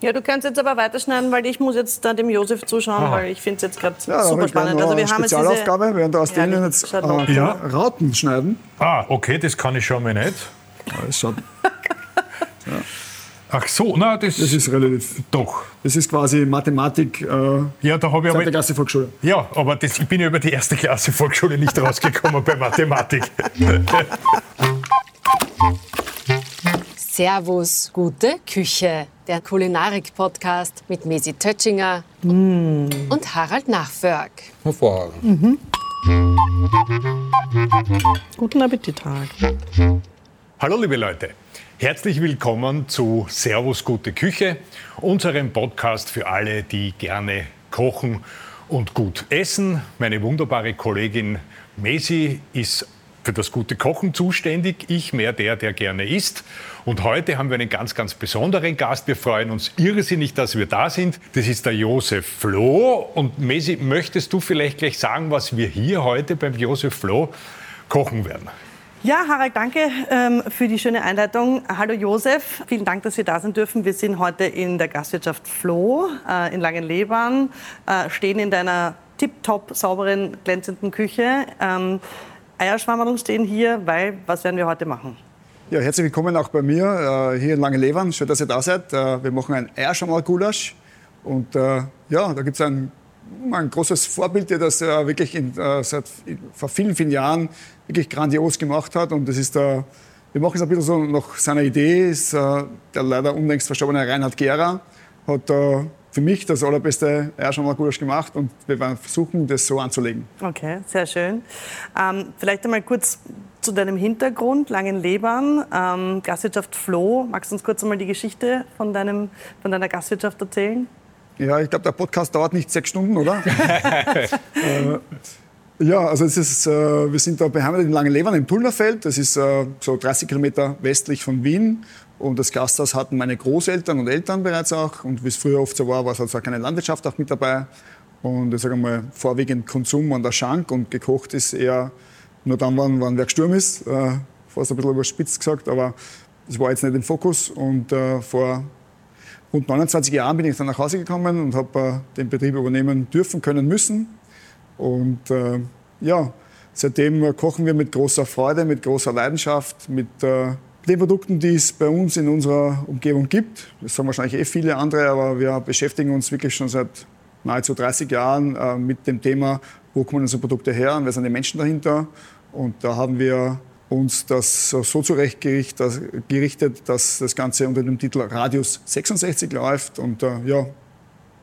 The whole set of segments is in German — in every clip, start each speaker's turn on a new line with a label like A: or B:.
A: Ja, du kannst jetzt aber weiterschneiden, weil ich muss jetzt da dem Josef zuschauen, Aha. weil ich finde es jetzt gerade ja, super spannend.
B: Also wir haben jetzt diese wir werden da aus ja, denen jetzt äh, ja. Rauten schneiden.
C: Ah, okay, das kann ich schon mal nicht.
B: Das schaut.
C: ja. Ach so, na das,
B: das ist relativ.
C: Doch.
B: Das ist quasi Mathematik. Äh,
C: ja, da habe ich aber.
B: Klasse Volksschule.
C: Ja, aber das, ich bin ja über die erste Klasse Volksschule nicht rausgekommen bei Mathematik.
D: Servus, gute Küche. Der Kulinarik-Podcast mit Mesi Tötschinger mm. und Harald Nachförg.
C: Hervorragend. Mhm.
A: Guten Appetit, Harald.
C: Hallo, liebe Leute. Herzlich willkommen zu Servus Gute Küche, unserem Podcast für alle, die gerne kochen und gut essen. Meine wunderbare Kollegin Mesi ist für das gute Kochen zuständig, ich mehr der, der gerne isst. Und heute haben wir einen ganz, ganz besonderen Gast. Wir freuen uns irrsinnig, dass wir da sind. Das ist der Josef Floh. Und Mesi, möchtest du vielleicht gleich sagen, was wir hier heute beim Josef Floh kochen werden?
A: Ja, Harald, danke ähm, für die schöne Einleitung. Hallo Josef, vielen Dank, dass wir da sein dürfen. Wir sind heute in der Gastwirtschaft Floh äh, in Langenlebern, äh, stehen in deiner tipptopp sauberen, glänzenden Küche. Ähm, Eierschwammerl stehen hier, weil was werden wir heute machen?
B: Ja, herzlich willkommen auch bei mir äh, hier in Langenlebern. Schön, dass ihr da seid. Äh, wir machen ein Eierschwammerl-Gulasch. Und äh, ja, da gibt es ein ein großes Vorbild, der das äh, wirklich in, äh, seit vor vielen, vielen Jahren wirklich grandios gemacht hat. Und das ist der, wir machen es ein bisschen so nach seiner Idee, ist äh, der leider unlängst verstorbene Reinhard Gera, hat für mich das allerbeste Eierschammergulasch gemacht und wir werden versuchen, das so anzulegen.
A: Okay, sehr schön. Ähm, vielleicht einmal kurz zu deinem Hintergrund, Langenlebern, ähm, Gastwirtschaft Floh. Magst du uns kurz einmal die Geschichte von, deinem, von deiner Gastwirtschaft erzählen?
B: Ja, ich glaube, der Podcast dauert nicht sechs Stunden, oder? äh, ja, also es ist, äh, wir sind da beheimatet in Langenlebern im Tullnerfeld. Das ist äh, so 30 Kilometer westlich von Wien. Und das Gasthaus hatten meine Großeltern und Eltern bereits auch. Und wie es früher oft so war, war es also keine Landwirtschaft auch mit dabei. Und ich sage mal, vorwiegend Konsum an der Schank und gekocht ist eher nur dann, wann, wann wer gestorben ist. Äh, fast ein bisschen überspitzt gesagt, aber das war jetzt nicht im Fokus. Und äh, vor rund 29 Jahren bin ich dann nach Hause gekommen und habe äh, den Betrieb übernehmen dürfen, können, müssen. Und äh, ja, seitdem kochen wir mit großer Freude, mit großer Leidenschaft, mit äh, den Produkten, die es bei uns in unserer Umgebung gibt. Das sagen wahrscheinlich eh viele andere, aber wir beschäftigen uns wirklich schon seit nahezu 30 Jahren äh, mit dem Thema, wo kommen unsere Produkte her und wer sind die Menschen dahinter. Und da haben wir uns das so zurechtgerichtet, dass das Ganze unter dem Titel Radius 66 läuft. Und äh, ja,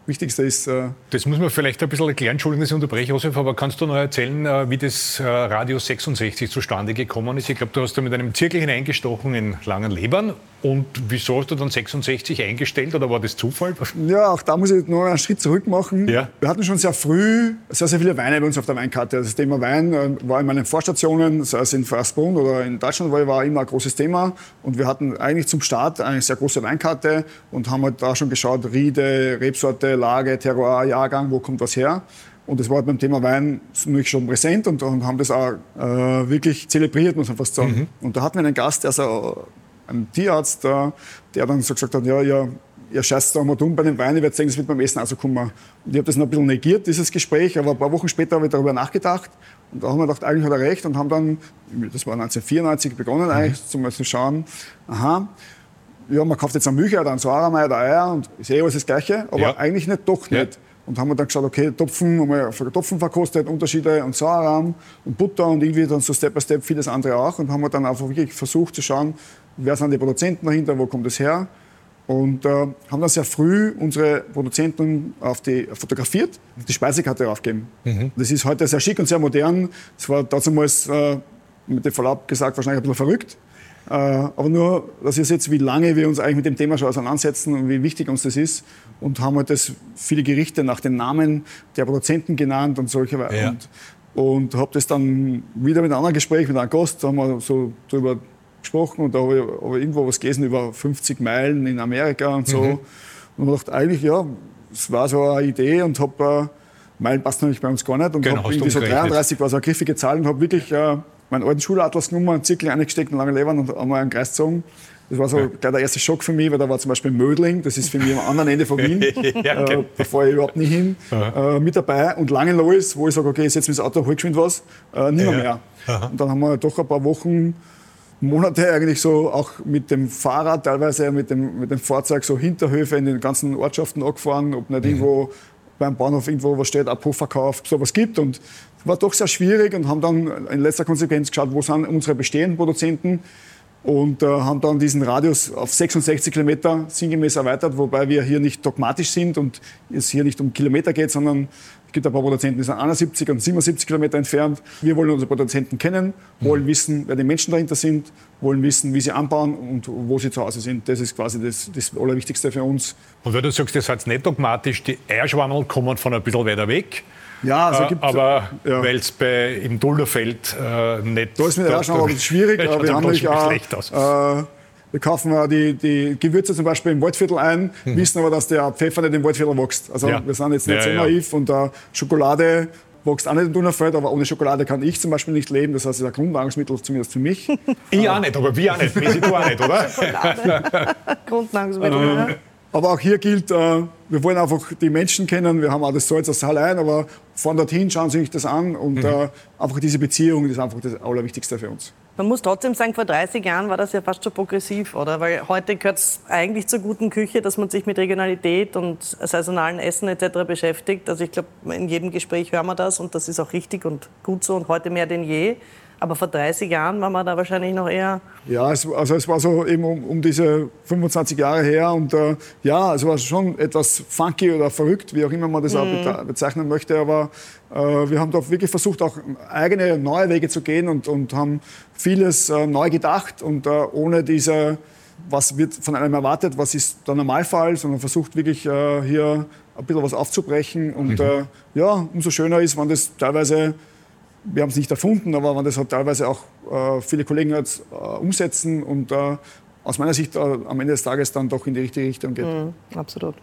B: Wichtigste ist. Äh
C: das muss man vielleicht ein bisschen erklären, Entschuldigung, dass ich unterbreche, Josef, aber kannst du noch erzählen, äh, wie das äh, Radio 66 zustande gekommen ist? Ich glaube, du hast da mit einem Zirkel hineingestochen in langen Lebern. Und wieso hast du dann 66 eingestellt oder war das Zufall?
B: Ja, auch da muss ich noch einen Schritt zurück machen. Ja. Wir hatten schon sehr früh sehr, sehr viele Weine bei uns auf der Weinkarte. Das Thema Wein war in meinen Vorstationen, sei es in Fassbrunn oder in Deutschland, war immer ein großes Thema. Und wir hatten eigentlich zum Start eine sehr große Weinkarte und haben halt da schon geschaut, Riede, Rebsorte, Lage, Terroir, Jahrgang, wo kommt was her. Und das war beim Thema Wein nämlich schon präsent und, und haben das auch äh, wirklich zelebriert, muss man fast sagen. Mhm. Und da hatten wir einen Gast, der so, ein Tierarzt, der, der dann so gesagt hat, ja, ja, ihr scheißt da mal dumm bei den Wein, ich werde sagen, das wird beim Essen so kommen. Und ich habe das noch ein bisschen negiert, dieses Gespräch, aber ein paar Wochen später habe ich darüber nachgedacht und da haben wir gedacht, eigentlich hat er recht und haben dann, das war 1994, begonnen mhm. eigentlich, zum zu schauen, aha, ja, man kauft jetzt eine Milch oder einen Sauermeier oder Eier und ist eh alles das Gleiche, aber ja. eigentlich nicht, doch nicht. Ja. Und haben wir dann geschaut, okay, Topfen, haben wir Topfen verkostet, Unterschiede und Sauerrahm und Butter und irgendwie dann so Step by Step vieles andere auch und haben wir dann einfach wirklich versucht zu schauen, wer sind die Produzenten dahinter, wo kommt das her und äh, haben dann sehr früh unsere Produzenten auf die fotografiert, auf die Speisekarte aufgegeben. Mhm. Das ist heute sehr schick und sehr modern. Das war damals, äh, mit dem Verlaub gesagt, wahrscheinlich ein bisschen verrückt. Äh, aber nur, dass ihr seht, wie lange wir uns eigentlich mit dem Thema schon auseinandersetzen und wie wichtig uns das ist. Und haben halt das viele Gerichte nach den Namen der Produzenten genannt und solche. Ja. Und, und habe das dann wieder mit einem anderen Gespräch mit einem Gast, da haben wir so drüber gesprochen und da habe ich, ich, irgendwo was gelesen über 50 Meilen in Amerika und so. Mhm. Und dachte eigentlich, ja, es war so eine Idee und habe, äh, Meilen passt nämlich bei uns gar nicht und genau, habe irgendwie so 33 war so eine griffige Zahl und habe wirklich äh, meinen alten Schulatlas genommen, einen Zirkel eingesteckt, einen langen Levern und einmal einen Kreis gezogen. Das war so ja. der erste Schock für mich, weil da war zum Beispiel Mödling, das ist für mich am anderen Ende von Wien, ja, äh, da fahre ich überhaupt nicht hin, äh, mit dabei. Und Langenlois, wo ich sage, okay, ich setze mich ins Auto, hol geschwind was, äh, nicht mehr. mehr. Und dann haben wir doch ein paar Wochen Monate eigentlich so auch mit dem Fahrrad, teilweise mit dem, mit dem Fahrzeug so Hinterhöfe in den ganzen Ortschaften angefahren, ob nicht mhm. irgendwo beim Bahnhof irgendwo was steht, Abhof verkauft, sowas gibt. Und war doch sehr schwierig und haben dann in letzter Konsequenz geschaut, wo sind unsere bestehenden Produzenten und äh, haben dann diesen Radius auf 66 Kilometer sinngemäß erweitert, wobei wir hier nicht dogmatisch sind und es hier nicht um Kilometer geht, sondern es gibt ein paar Produzenten, die sind 71 und 77 Kilometer entfernt. Wir wollen unsere Produzenten kennen, wollen mhm. wissen, wer die Menschen dahinter sind, wollen wissen, wie sie anbauen und wo sie zu Hause sind. Das ist quasi das, das Allerwichtigste für uns.
C: Und wenn du sagst, das ist nicht dogmatisch, die Eierschwammerl kommen von ein bisschen weiter weg.
B: Ja, also
C: äh, gibt, aber ja. weil es im Dulderfeld äh, nicht...
B: Da ist mit der Eierschwammerl schwierig, aber wir haben natürlich auch... Äh, wir kaufen die, die Gewürze zum Beispiel im Waldviertel ein, mhm. wissen aber, dass der Pfeffer nicht im Waldviertel wächst. Also ja. wir sind jetzt nicht ja, so naiv und äh, Schokolade wächst auch nicht im Donaufeld, aber ohne Schokolade kann ich zum Beispiel nicht leben. Das heißt, es ist ein Grundnahrungsmittel, zumindest für mich.
C: ich auch nicht, aber wir auch nicht. Wir du auch nicht, oder?
A: Grundnahrungsmittel,
B: Aber auch hier gilt, äh, wir wollen einfach die Menschen kennen. Wir haben auch das Salz aus Hallein, aber fahren dorthin, schauen sich das an und mhm. äh, einfach diese Beziehung ist einfach das Allerwichtigste für uns.
A: Man muss trotzdem sagen, vor 30 Jahren war das ja fast schon progressiv, oder? Weil heute gehört es eigentlich zur guten Küche, dass man sich mit Regionalität und saisonalen Essen etc. beschäftigt. Also ich glaube, in jedem Gespräch hören wir das und das ist auch richtig und gut so und heute mehr denn je. Aber vor 30 Jahren war man da wahrscheinlich noch eher.
B: Ja, es, also es war so eben um, um diese 25 Jahre her und äh, ja, es war schon etwas funky oder verrückt, wie auch immer man das mhm. auch bezeichnen möchte. Aber äh, wir haben da wirklich versucht, auch eigene neue Wege zu gehen und, und haben vieles äh, neu gedacht und äh, ohne diese, was wird von einem erwartet, was ist der Normalfall, sondern versucht wirklich äh, hier ein bisschen was aufzubrechen. Und mhm. Äh, ja, umso schöner ist, wenn das teilweise wir haben es nicht erfunden, aber wenn das halt teilweise auch äh, viele Kollegen jetzt äh, umsetzen und äh, aus meiner Sicht äh, am Ende des Tages dann doch in die richtige Richtung geht. Mhm,
A: absolut.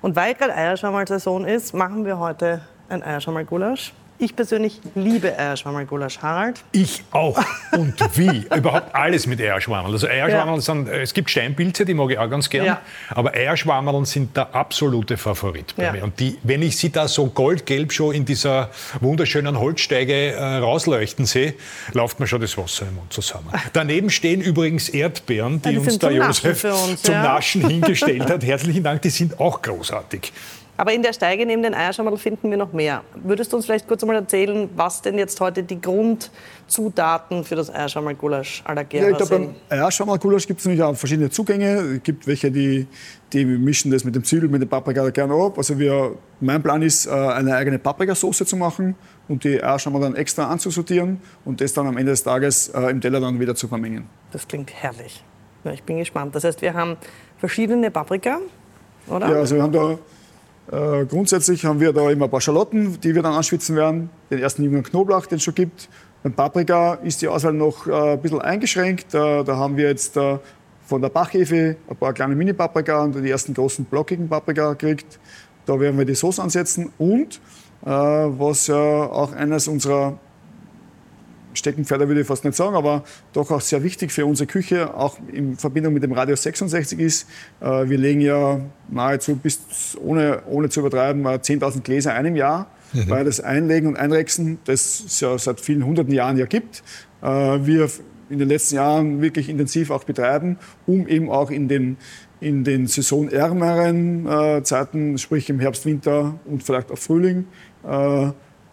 A: Und weil gerade Eierschammerl-Saison ist, machen wir heute ein Eierschammerl-Gulasch. Ich persönlich liebe Eierschwammerl-Gulasch, Harald.
C: Ich auch. Und wie? Überhaupt alles mit Eierschwammerl. Also Eierschwammerl ja. sind, äh, es gibt Steinpilze, die mag ich auch ganz gern. Ja. Aber Eierschwammerl sind der absolute Favorit bei ja. mir. Und die, wenn ich sie da so goldgelb schon in dieser wunderschönen Holzsteige äh, rausleuchten sehe, läuft mir schon das Wasser im Mund zusammen. Daneben stehen übrigens Erdbeeren, die, die uns der Josef uns, zum Naschen hingestellt hat. Herzlichen Dank, die sind auch großartig.
A: Aber in der Steige neben den Eierschammerl finden wir noch mehr. Würdest du uns vielleicht kurz einmal erzählen, was denn jetzt heute die Grundzutaten für das Eierschammerl-Gulasch à la Gera ja, ich glaube,
B: beim Eierschammerl-Gulasch gibt es natürlich auch verschiedene Zugänge. Es gibt welche, die, die mischen das mit dem Zwiebel, mit dem Paprika gerne ab. Also wir, mein Plan ist, äh, eine eigene Paprikasauce zu machen und die Eierschammerl dann extra anzusortieren und das dann am Ende des Tages äh, im Teller dann wieder zu vermengen.
A: Das klingt herrlich. Ja, ich bin gespannt. Das heißt, wir haben verschiedene Paprika, oder?
B: Ja, also wir haben da äh, grundsätzlich haben wir da immer ein paar Schalotten, die wir dann anschwitzen werden. Den ersten jungen Knoblauch, den es schon gibt. Beim Paprika ist die Auswahl noch äh, ein bisschen eingeschränkt. Äh, da haben wir jetzt äh, von der Bachhefe ein paar kleine Mini-Paprika und die ersten großen blockigen Paprika gekriegt. Da werden wir die Sauce ansetzen. Und äh, was auch eines unserer Steckenpferde würde ich fast nicht sagen, aber doch auch sehr wichtig für unsere Küche, auch in Verbindung mit dem Radio 66 ist. Äh, wir legen ja nahezu bis, ohne, ohne zu übertreiben, 10.000 äh, Gläser ein im Jahr, mhm. weil das Einlegen und Einrechsen, das es ja seit vielen hunderten Jahren ja gibt, äh, wir in den letzten Jahren wirklich intensiv auch betreiben, um eben auch in den, in den saisonärmeren Zeiten, sprich im Herbst, Winter und vielleicht auch Frühling,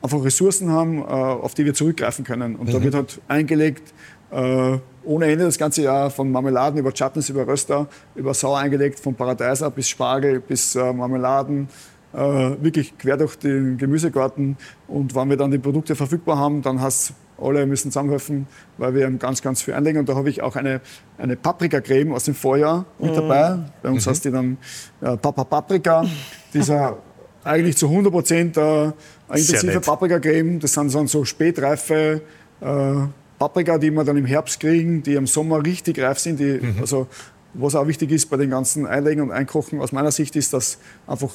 B: einfach Ressourcen haben, äh, auf die wir zurückgreifen können. Und mhm. da wird halt eingelegt, äh, ohne Ende das ganze Jahr von Marmeladen über Chutneys, über Röster, über Sauer eingelegt, von Paradeiser bis Spargel bis äh, Marmeladen, wirklich quer durch den Gemüsegarten. Und wenn wir dann die Produkte verfügbar haben, dann hast alle müssen zusammenhelfen, weil wir ganz, ganz viel einlegen. Und da habe ich auch eine, eine Paprikacreme aus dem Vorjahr mit mhm. dabei. Bei uns mhm. heißt die dann äh, Papa Paprika. Dieser eigentlich zu 100 Prozent äh, intensive Paprikacreme. Das sind, sind so spätreife äh, Paprika, die wir dann im Herbst kriegen, die im Sommer richtig reif sind. Die, mhm. also, was auch wichtig ist bei den ganzen Einlegen und Einkochen aus meiner Sicht ist, dass einfach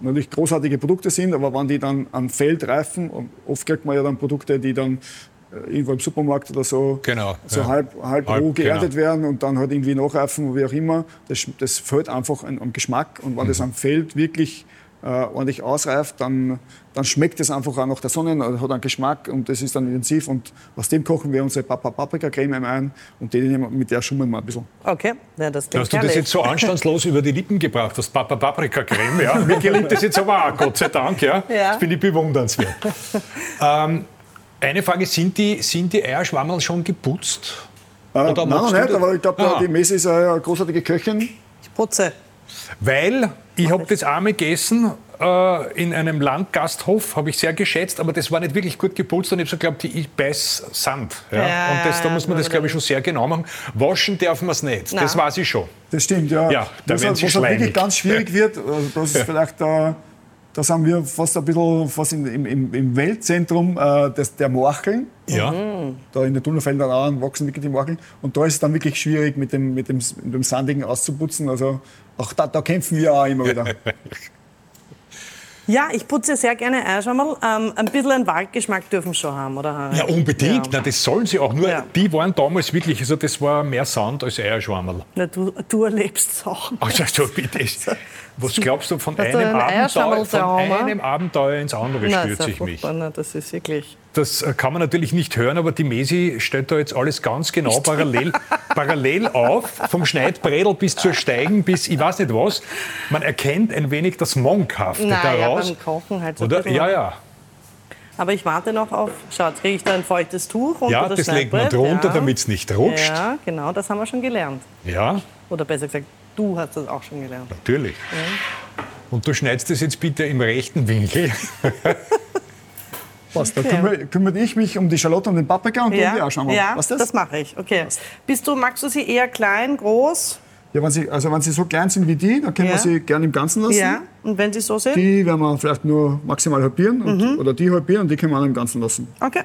B: natürlich großartige Produkte sind, aber wenn die dann am Feld reifen, oft kriegt man ja dann Produkte, die dann irgendwo im Supermarkt oder so,
C: genau,
B: so ja. halb, halb, halb roh geerntet genau. werden und dann halt irgendwie nachreifen, wie auch immer. Das, das fällt einfach am Geschmack und wenn mhm. das am Feld wirklich äh, ordentlich ausreift, dann, dann schmeckt es einfach auch nach der Sonne, hat einen Geschmack und das ist dann intensiv. Und aus dem kochen wir unsere Paprika-Creme ein und die, mit der schummeln wir ein bisschen.
A: Okay, ja, das
C: Hast du das jetzt so anstandslos über die Lippen gebracht, das Paprika-Creme? Ja? Mir gelingt das jetzt aber auch, Gott sei Dank. Ja? ja. Das finde ich bewundernswert. ähm, eine Frage, sind die, sind die Eierschwammerl schon geputzt?
B: Äh, nein, noch nicht, aber ich glaube, die Messi ist eine großartige Köchin.
A: Ich putze.
C: Weil ich habe das einmal gegessen äh, in einem Landgasthof, habe ich sehr geschätzt, aber das war nicht wirklich gut geputzt und ich habe so geglaubt, ich beiß Sand. Ja? ja und das, da muss man das, glaube ich, schon sehr genau machen. Waschen darf man es nicht, Nein. das weiß ich schon.
B: Das stimmt, ja.
C: ja da
B: was, was wirklich ganz schwierig wird, äh, das ist vielleicht da, da sind wir fast ein bisschen fast im, im, im Weltzentrum äh, des, der Morcheln.
C: Ja.
B: Da in den Tunnelfeldern wachsen wirklich die Morcheln. Und da ist es dann wirklich schwierig, mit dem, mit dem, mit dem Sandigen auszuputzen. Also auch da, da kämpfen wir auch immer wieder.
A: Ja, ich putze sehr gerne Eierschwammerl. Ähm, ein bisschen einen Waldgeschmack dürfen schon haben, oder?
C: Ja, unbedingt. Ja. Na, das sollen sie auch. Nur ja. die waren damals wirklich, also das war mehr Sand als Eierschwammerl.
A: Na, du, du erlebst Sachen.
C: Also, bitte. Was glaubst du, von, einem, Abenteuer, von einem Abenteuer ins andere stürze ich mich?
A: Na, das ist wirklich...
C: Das äh, kann man natürlich nicht hören, aber die Mesi stellt da jetzt alles ganz genau parallel, parallel auf, vom Schneidbredel bis zur Steigen bis ich weiß nicht was. Man erkennt ein wenig das Monkhafte naja, daraus.
A: beim Kochen halt so
C: Oder? Ja, ja.
A: Aber ich warte noch auf, schaut, kriege ich da ein feuchtes Tuch unter
C: Ja, das legt man drunter, ja. damit es nicht rutscht.
A: Ja, genau, das haben wir schon gelernt.
C: Ja.
A: Oder besser gesagt, Du hast das auch schon gelernt.
C: Natürlich. Ja. Und du schneidest das jetzt bitte im rechten Winkel.
B: Was, okay. da kümmere, kümmere, ich mich um die Schalotte und den Paprika und
A: ja.
B: du die auch schon
A: mal. Ja, Was das? das mache ich. Okay. Bist du, magst du sie eher klein, groß?
B: Ja, wenn sie, also wenn sie so klein sind wie die, dann können ja. wir sie gerne im Ganzen lassen.
A: Ja, und wenn sie so sind?
B: Die werden wir vielleicht nur maximal halbieren und, mhm. oder die halbieren und die können wir auch im Ganzen lassen.
A: Okay.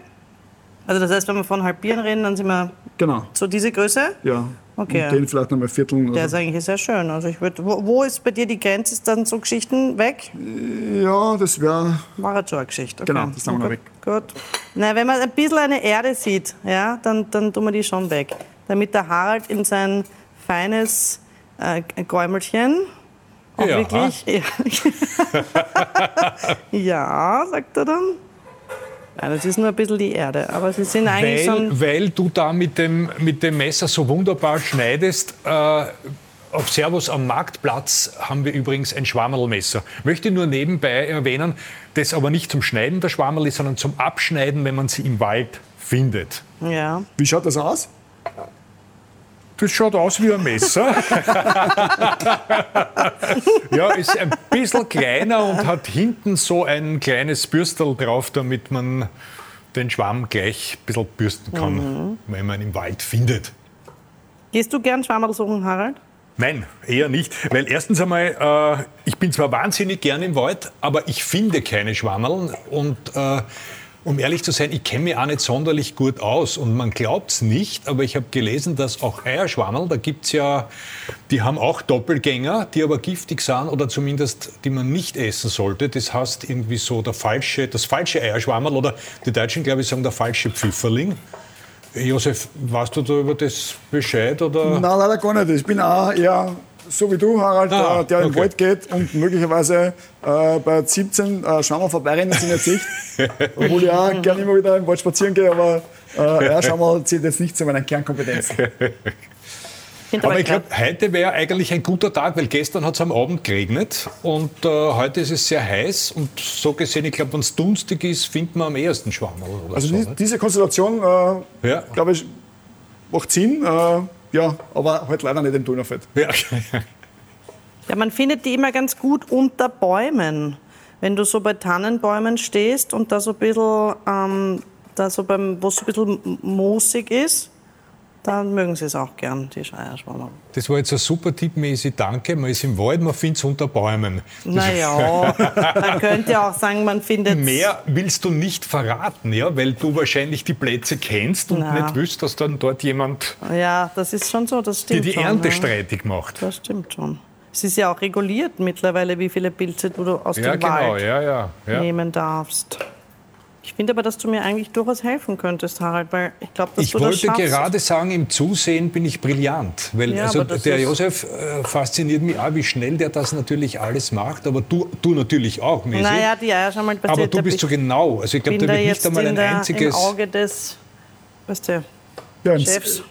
A: Also das heißt, wenn wir von halbieren reden, dann sind wir
B: genau.
A: so diese Größe?
B: Ja.
A: Okay.
B: Und den vielleicht nochmal vierteln.
A: Der ist eigentlich sehr schön. Also ich würd, wo, wo, ist bei dir die Grenze? Ist dann so Geschichten weg?
B: Ja, das wäre...
A: War jetzt schon eine Geschichte. Okay.
B: Genau, das sind wir noch weg.
A: Gut. Na, wenn man ein bisschen eine Erde sieht, ja, dann, dann tun wir die schon weg. Damit der Harald in sein feines äh, Gäumelchen auch ja. wirklich... Ja. ja, sagt er dann. Ja, das ist nur ein bisschen die Erde, aber sie sind eigentlich
C: weil,
A: schon...
C: Weil du da mit dem, mit dem Messer so wunderbar schneidest, äh, auf Servus am Marktplatz haben wir übrigens ein Schwammerlmesser. Möchte nur nebenbei erwähnen, das aber nicht zum Schneiden der Schwammerl ist, sondern zum Abschneiden, wenn man sie im Wald findet.
A: Ja.
B: Wie schaut das aus?
C: Das schaut aus wie ein Messer. ja, ist ein bisschen kleiner und hat hinten so ein kleines Bürstel drauf, damit man den Schwamm gleich ein bisschen bürsten kann, mhm. wenn man ihn im Wald findet.
A: Gehst du gern Schwammerl suchen, Harald?
C: Nein, eher nicht. Weil erstens einmal, äh, ich bin zwar wahnsinnig gern im Wald, aber ich finde keine Schwammerl. Und äh, um ehrlich zu sein, ich kenne mich auch nicht sonderlich gut aus und man glaubt es nicht, aber ich habe gelesen, dass auch Eierschwammerl, da gibt es ja, die haben auch Doppelgänger, die aber giftig sind oder zumindest die man nicht essen sollte. Das heißt irgendwie so der falsche, das falsche Eierschwammerl oder die Deutschen, glaube ich, sagen der falsche Pfifferling. Josef, weißt du da über das Bescheid? Oder?
B: Nein, leider gar nicht. Ich bin auch eher so wie du, Harald, ah, der okay. in den Wald geht und möglicherweise äh, bei 17 äh, Schwammerl vorbeirennen sind jetzt nicht. Obwohl ich auch gerne immer wieder im Wald spazieren gehe, aber äh, ja, Schwammerl zählt jetzt nicht zu meinen Kernkompetenzen.
C: Aber ich glaube, heute wäre eigentlich ein guter Tag, weil gestern hat es am Abend geregnet und äh, heute ist es sehr heiß und so gesehen, ich glaube, wenn es dunstig ist, findet man am ehesten Schwammerl.
B: also so, die, diese Konstellation, äh, ja. glaube ich, macht Sinn. Äh, ja, aber halt leider nicht im Donaufeld.
C: Ja.
A: ja, man findet die immer ganz gut unter Bäumen. Wenn du so bei Tannenbäumen stehst und da so ein bisschen, ähm, da so beim, wo es so ein bisschen moosig ist, dann mögen sie es auch gern, die Eierschwammerl.
C: Das war jetzt ein super Tipp, Messi. Danke. Man ist im Wald, man findet es unter Bäumen.
A: Naja, man könnte auch sagen, man findet
C: Mehr willst du nicht verraten, ja? weil du wahrscheinlich die Plätze kennst und Na. nicht wüsst, dass dann dort jemand
A: ja, das ist schon so, das stimmt
C: die die
A: schon,
C: Ernte ja. streitig macht.
A: Das stimmt schon. Es ist ja auch reguliert mittlerweile, wie viele Pilze du aus
C: ja,
A: dem
C: genau.
A: Wald
C: ja,
A: nehmen darfst. Ich finde aber, dass du mir eigentlich durchaus helfen könntest, Harald, weil ich glaube, dass
C: ich
A: du
C: das
A: Ich wollte
C: gerade sagen, im Zusehen bin ich brillant. Weil ja, also der Josef äh, fasziniert mich auch, wie schnell der das natürlich alles macht. Aber du, du natürlich auch, Messi.
A: Naja, die Eier schon mal
C: passiert. Aber du bist so genau. Also ich glaube, da wird nicht einmal ein einziges...
A: Im Auge des, weißt du,
B: ja, im,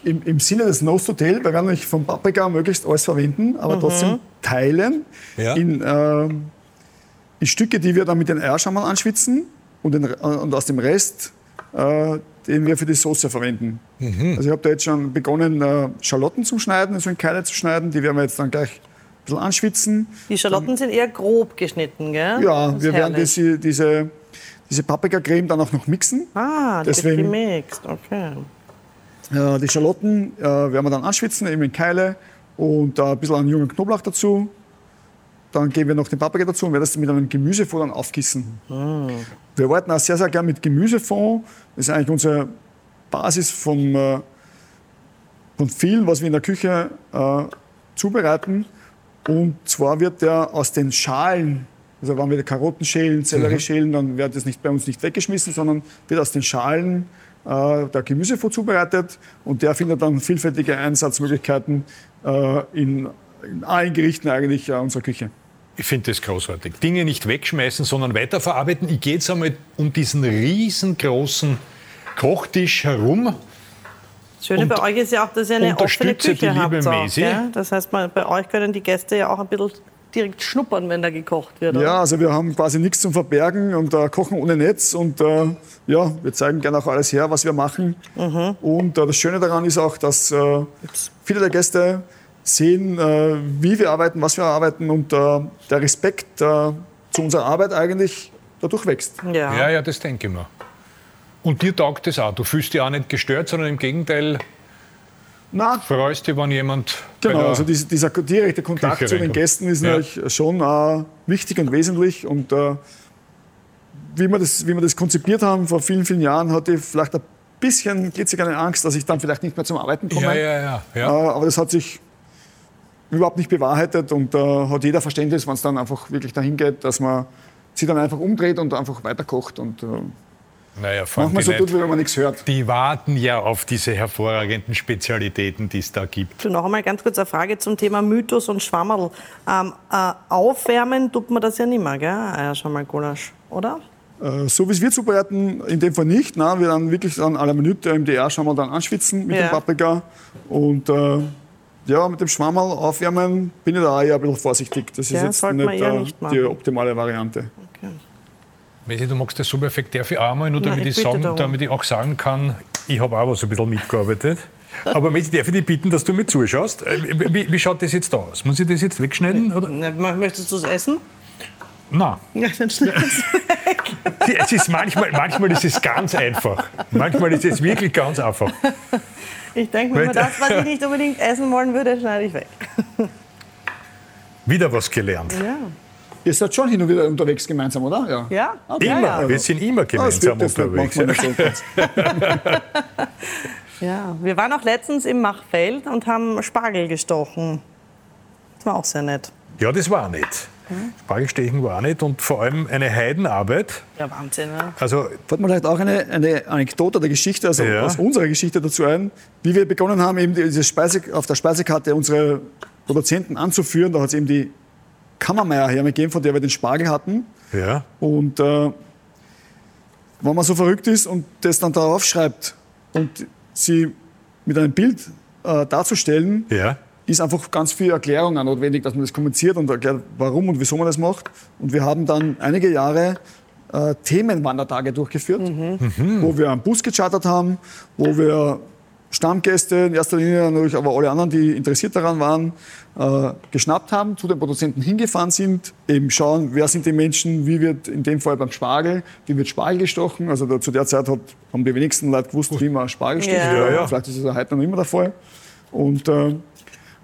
B: im, im, Sinne des Nose to Tail, wir werden nicht vom Paprika möglichst alles verwenden, aber mhm. trotzdem teilen ja. in, äh, in Stücke, die wir dann mit den Eierschaumern anschwitzen und, den, und aus dem Rest, äh, den wir für die Soße verwenden. Mhm. Also ich habe da jetzt schon begonnen, äh, Schalotten zu schneiden, also in Keile zu schneiden. Die werden wir jetzt dann gleich ein bisschen anschwitzen.
A: Die Schalotten dann, sind eher grob geschnitten, gell?
B: Ja, wir werden diese, diese, diese Paprikacreme dann auch noch mixen.
A: Ah, die Deswegen, wird gemixt, okay.
B: Äh, die Schalotten äh, werden wir dann anschwitzen, eben in Keile und äh, ein bisschen an jungen Knoblauch dazu. Dann geben wir noch den Paprika dazu und werden das mit einem Gemüsefond dann aufgießen. Wir arbeiten auch sehr, sehr gerne mit Gemüsefond. Das ist eigentlich unsere Basis von, äh, von viel, was wir in der Küche äh, zubereiten. Und zwar wird der aus den Schalen, also wenn wir Karotten schälen, Sellerie mhm. schälen, dann wird das nicht bei uns nicht weggeschmissen, sondern wird aus den Schalen äh, der Gemüsefond zubereitet. Und der findet dann vielfältige Einsatzmöglichkeiten äh, in in allen Gerichten eigentlich unserer Küche.
C: Ich finde das großartig. Dinge nicht wegschmeißen, sondern weiterverarbeiten. Ich gehe jetzt einmal um diesen riesengroßen Kochtisch herum.
A: Das Schöne bei euch ist ja auch, dass ihr eine offene Küche habt. Auch, das heißt, bei euch können die Gäste ja auch ein bisschen direkt schnuppern, wenn da gekocht wird.
B: Oder? Ja, also wir haben quasi nichts zum Verbergen und äh, kochen ohne Netz und äh, ja, wir zeigen gerne auch alles her, was wir machen. Mhm. Und äh, das Schöne daran ist auch, dass äh, viele der Gäste sehen, äh, wie wir arbeiten, was wir arbeiten und äh, der Respekt äh, zu unserer Arbeit eigentlich dadurch wächst.
C: Ja. ja, ja, das denke ich mir. Und dir taugt das auch. Du fühlst dich auch nicht gestört, sondern im Gegenteil Na, freust dich, wenn jemand.
B: Genau, also dieser, dieser, direkte Kontakt Küche zu den Gästen ist ja. natürlich schon äh, wichtig und wesentlich. Und äh, wie, wir das, wie wir das konzipiert haben vor vielen, vielen Jahren, hatte ich vielleicht ein bisschen klitzekleine Angst, dass ich dann vielleicht nicht mehr zum Arbeiten komme.
C: Ja, ja, ja, ja.
B: Äh, aber das hat sich überhaupt nicht bewahrheitet und da äh, hat jeder Verständnis, wenn es dann einfach wirklich dahin geht, dass man sich dann einfach umdreht und einfach weiterkocht und äh,
C: naja,
B: manchmal so tut, wie wenn man nichts hört.
C: Die warten ja auf diese hervorragenden Spezialitäten, die es da gibt.
A: noch einmal ganz kurz eine Frage zum Thema Mythos und Schwammerl. Ähm, äh, aufwärmen tut man das ja nicht mehr, gell? Ja, schon mal Gulasch, oder?
B: Äh, so wie es wir zubereiten, in dem Fall nicht. Nein, wir dann wirklich dann à la Minute im DR schon mal dann anschwitzen mit ja. dem Paprika und äh, ja, mit dem Schwammerl aufwärmen bin ich da eher ein bisschen vorsichtig. Das ist ja, jetzt nicht, äh, nicht die optimale Variante. Okay.
C: Messi, du magst das so perfekt. Darf ich auch mal, nur damit, Nein, ich, ich sagen, damit ich auch sagen kann, ich habe auch was ein bisschen mitgearbeitet. Aber Messi, darf ich dich bitten, dass du mir zuschaust? Äh, wie, wie, schaut das jetzt da aus? Muss ich das jetzt wegschneiden? Oder?
A: Möchtest du es essen?
C: Nein.
A: Ja, dann schneid es weg.
C: Es ist manchmal, manchmal ist es ganz einfach. Manchmal ist es wirklich ganz einfach.
A: Ich denke mir, das, was ich nicht unbedingt essen wollen würde, schneide ich weg.
C: Wieder was gelernt.
A: Ja.
B: Ihr seid schon hin und wieder unterwegs gemeinsam, oder?
A: Ja. ja?
C: Okay. Immer. Ja, Wir sind immer gemeinsam das unterwegs.
A: ja, wir waren auch letztens im Machfeld und haben Spargel gestochen. Das war auch sehr nett.
C: Ja, das war nett. Spargelstechen war nicht und vor allem eine Heidenarbeit.
A: Ja, Wahnsinn. Ja.
B: Also, fällt mir vielleicht auch eine, eine Anekdote oder Geschichte, also ja. aus unserer Geschichte dazu ein, wie wir begonnen haben, eben diese Speise, auf der Speisekarte unsere Produzenten anzuführen. Da hat es eben die Kammermeier hergegeben, von der wir den Spargel hatten.
C: Ja.
B: Und äh, wenn man so verrückt ist und das dann darauf schreibt und sie mit einem Bild äh, darzustellen,
C: ja
B: ist einfach ganz viel Erklärung notwendig, dass man das kommuniziert und erklärt, warum und wieso man das macht. Und wir haben dann einige Jahre äh, Themenwandertage durchgeführt, mhm. wo wir einen Bus gechartert haben, wo wir Stammgäste, in erster Linie natürlich aber alle anderen, die interessiert daran waren, äh, geschnappt haben, zu den Produzenten hingefahren sind, eben schauen, wer sind die Menschen, wie wird in dem Fall beim Spargel, wie wird Spargel gestochen. Also da, zu der Zeit hat, haben die wenigsten Leute gewusst, wie man Spargel sticht. Ja. Ja, Vielleicht ist es heute noch immer der Fall. Und äh,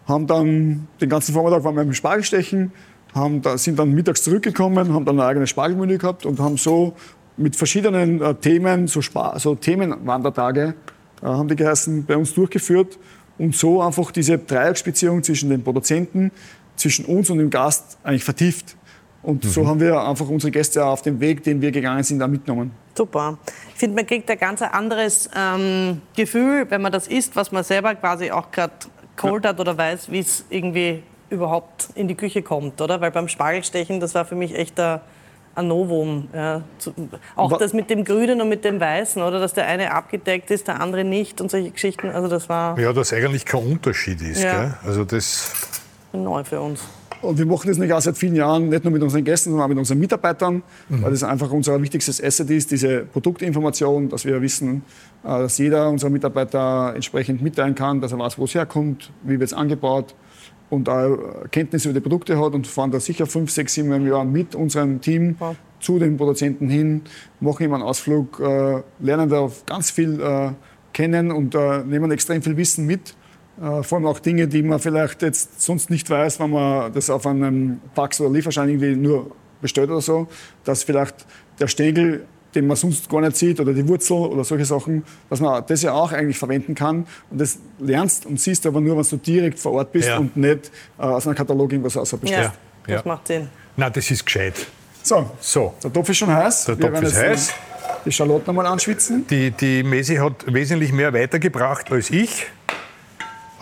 B: haben dann den ganzen Vormittag waren wir im Spargelstechen, haben da, sind dann mittags zurückgekommen, haben dann ein eigenes Spargelmenü gehabt und haben so mit verschiedenen äh, Themen, so, so Themenwandertage, äh, haben die geheißen, bei uns durchgeführt und so einfach diese Dreiecksbeziehung zwischen den Produzenten, zwischen uns und dem Gast eigentlich vertieft. Und mhm. so haben wir einfach unsere Gäste auf dem Weg, den wir gegangen sind, da mitgenommen.
A: Super. Ich finde, man kriegt ein ganz anderes ähm, Gefühl, wenn man das isst, was man selber quasi auch gerade geholt hat oder weiß, wie es irgendwie überhaupt in die Küche kommt, oder? Weil beim Spargelstechen, das war für mich echt ein, ein Novum. Ja. Auch das mit dem Grünen und mit dem Weißen, oder? Dass der eine abgedeckt ist, der andere nicht und solche Geschichten. Also das war...
C: Ja, dass eigentlich kein Unterschied ist, ja. gell? Also das...
A: Neu für uns.
B: Und wir machen das nicht auch seit vielen Jahren, nicht nur mit unseren Gästen, sondern auch mit unseren Mitarbeitern, mhm. weil das einfach unser wichtigstes Asset ist, diese Produktinformation, dass wir wissen, äh, dass jeder unserer Mitarbeiter entsprechend mitteilen kann, dass er weiß, wo es herkommt, wie wird es angebaut und auch Kenntnisse über die Produkte hat und fahren da sicher fünf, sechs, sieben im Jahr mit unserem Team ja. zu den Produzenten hin, machen immer einen Ausflug, äh, lernen da ganz viel äh, kennen und nehmen extrem viel Wissen mit vor allem auch Dinge, die man vielleicht jetzt sonst nicht weiß, wenn man das auf einem Fax oder Lieferschein irgendwie nur bestellt oder so, dass vielleicht der Stängel, den man sonst gar nicht sieht, oder die Wurzel oder solche Sachen, dass man das ja auch eigentlich verwenden kann. Und das lernst und siehst aber nur, wenn du direkt vor Ort bist ja. und nicht äh, aus einem Katalog irgendwas ausbestellst.
A: Ja, das macht Sinn.
C: Na, das ist gescheit.
B: So, so. der Topf ist schon heiß.
C: Der Topf ist heiß.
B: Die Schalotten nochmal anschwitzen.
C: Die, die Mesi hat wesentlich mehr weitergebracht als ich.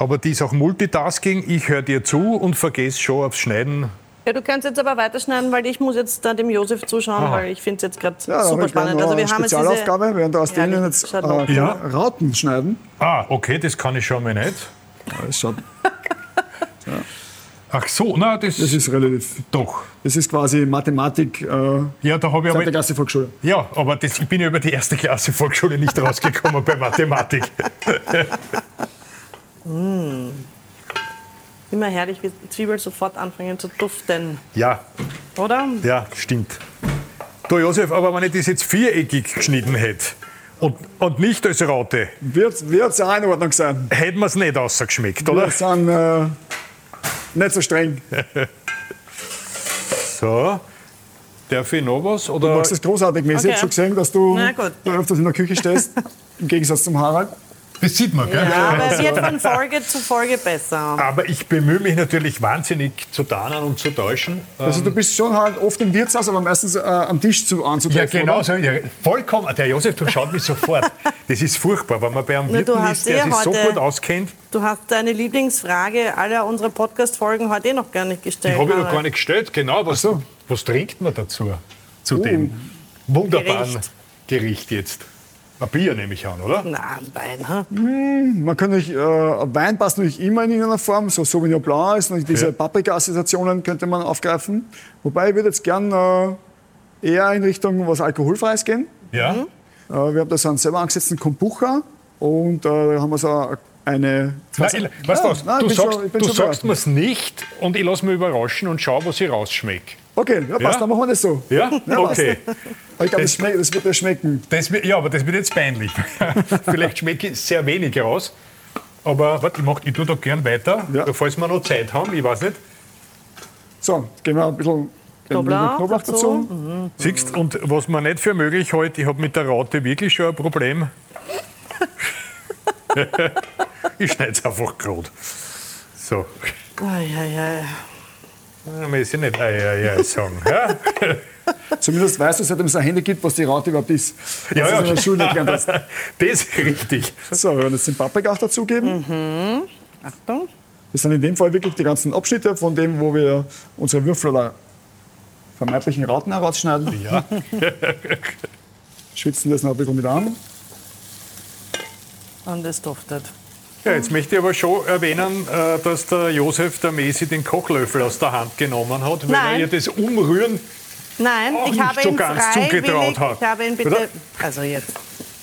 C: Aber die ist auch Multitasking. Ich höre dir zu und vergesse schon aufs Schneiden.
A: Ja, du kannst jetzt aber weiterschneiden, weil ich muss jetzt da dem Josef zuschauen, Aha. weil ich finde es jetzt gerade ja, super spannend.
B: Also wir haben jetzt diese... während aus denen jetzt äh, ja. Rauten schneiden.
C: Ah, okay, das kann ich schon mal nicht.
B: Ja, das schaut.
C: ja. Ach so, na das,
B: das ist relativ.
C: Doch.
B: Das ist quasi Mathematik. Äh,
C: ja, da habe ich aber.
B: der Klasse Volksschule.
C: Ja, aber das, ich bin ja über die erste Klasse Volksschule nicht rausgekommen bei Mathematik.
A: Mmh. Immer herrlich, wie Zwiebeln sofort anfangen zu duften.
C: Ja.
A: Oder?
C: Ja, stimmt. Du Josef, aber wenn ich das jetzt viereckig geschnitten hätte und, und nicht als Raute.
B: Wird es auch in Ordnung sein.
C: Hätten wir es nicht ausgeschmeckt, oder?
B: Wir sind äh, nicht so streng.
C: so. Darf ich noch was? Oder?
B: Du machst das großartig mäßig. Okay. Ich habe schon gesehen, dass du öfters in der Küche stehst, im Gegensatz zum Harald.
C: Das sieht man, gell?
A: Ja, aber es wird von Folge zu Folge besser.
C: Aber ich bemühe mich natürlich wahnsinnig zu tarnen und zu täuschen.
B: Also du bist schon halt oft im Wirtshaus, aber meistens äh, am Tisch zu anzutreffen.
C: Ja, genau so. Ja, vollkommen. Der Josef, du schaut mich sofort. Das ist furchtbar, wenn man bei einem Wirt ist, der sich so gut auskennt.
A: Du hast deine Lieblingsfrage aller unserer Podcast-Folgen heute eh noch gar nicht gestellt.
C: Die habe ich noch gar nicht gestellt. Genau, was, so. was trinkt man dazu? Zu uh, dem wunderbaren Gericht, Gericht jetzt. Ein Bier nehme ich an, oder?
A: Nein, Wein. Ha?
B: Hm, man kann nicht, äh, Wein passt natürlich immer in irgendeiner Form. So Sauvignon Blanc ist und diese ja. Paprika-Assoziationen könnte man aufgreifen. Wobei ich würde jetzt gern äh, eher in Richtung was Alkoholfreies gehen.
C: Ja. Mhm.
B: Äh, wir haben da so einen selber angesetzten Kombucha und äh, da haben wir so eine.
C: Nein, ich, weißt ja, nein, du sagst, schon, du sagst mir es nicht und ich lasse mich überraschen und schaue, was ich rausschmecke.
B: Okay, ja, passt, ja? dann machen wir das so.
C: Ja, ja okay.
B: Ich glaube, das, das, das, wird ja schmecken.
C: Das, ja, aber das wird jetzt peinlich. Vielleicht schmecke ich sehr wenig raus. Aber warte, ich, mach, ich tue da gern weiter, ja. falls wir noch Zeit haben, ich weiß nicht.
B: So, gehen wir ein bisschen
A: Knoblauch,
B: Knoblauch dazu. dazu.
C: Mhm. Siehst, und was man nicht für möglich halte, ich habe mit der Raute wirklich schon ein Problem. ich schneide es einfach gerade. So.
A: Ai, ai, ai.
C: Muss ich nicht ei, ei, sagen. Ja?
B: Zumindest weißt du, seitdem es ein Handy gibt, was die Raute überhaupt ist.
C: Ja, ja. In der Schule das ist richtig.
B: So, wir werden jetzt den Paprika auch dazugeben.
A: Mhm. Achtung.
B: Das sind in dem Fall wirklich die ganzen Abschnitte von dem, wo wir unsere Würfel oder vermeintlichen Rauten herausschneiden.
C: Ja.
B: Schwitzen das noch ein bisschen mit an.
A: Und es duftet.
C: Ja, jetzt möchte ich aber schon erwähnen, äh, dass der Josef der Mesi den Kochlöffel aus der Hand genommen hat, weil Nein. er ihr das Umrühren
A: Nein,
C: auch
A: ich
C: nicht habe
A: so
C: ihn ganz zugetraut hat.
A: Ich habe ihn bitte. Oder? Also jetzt.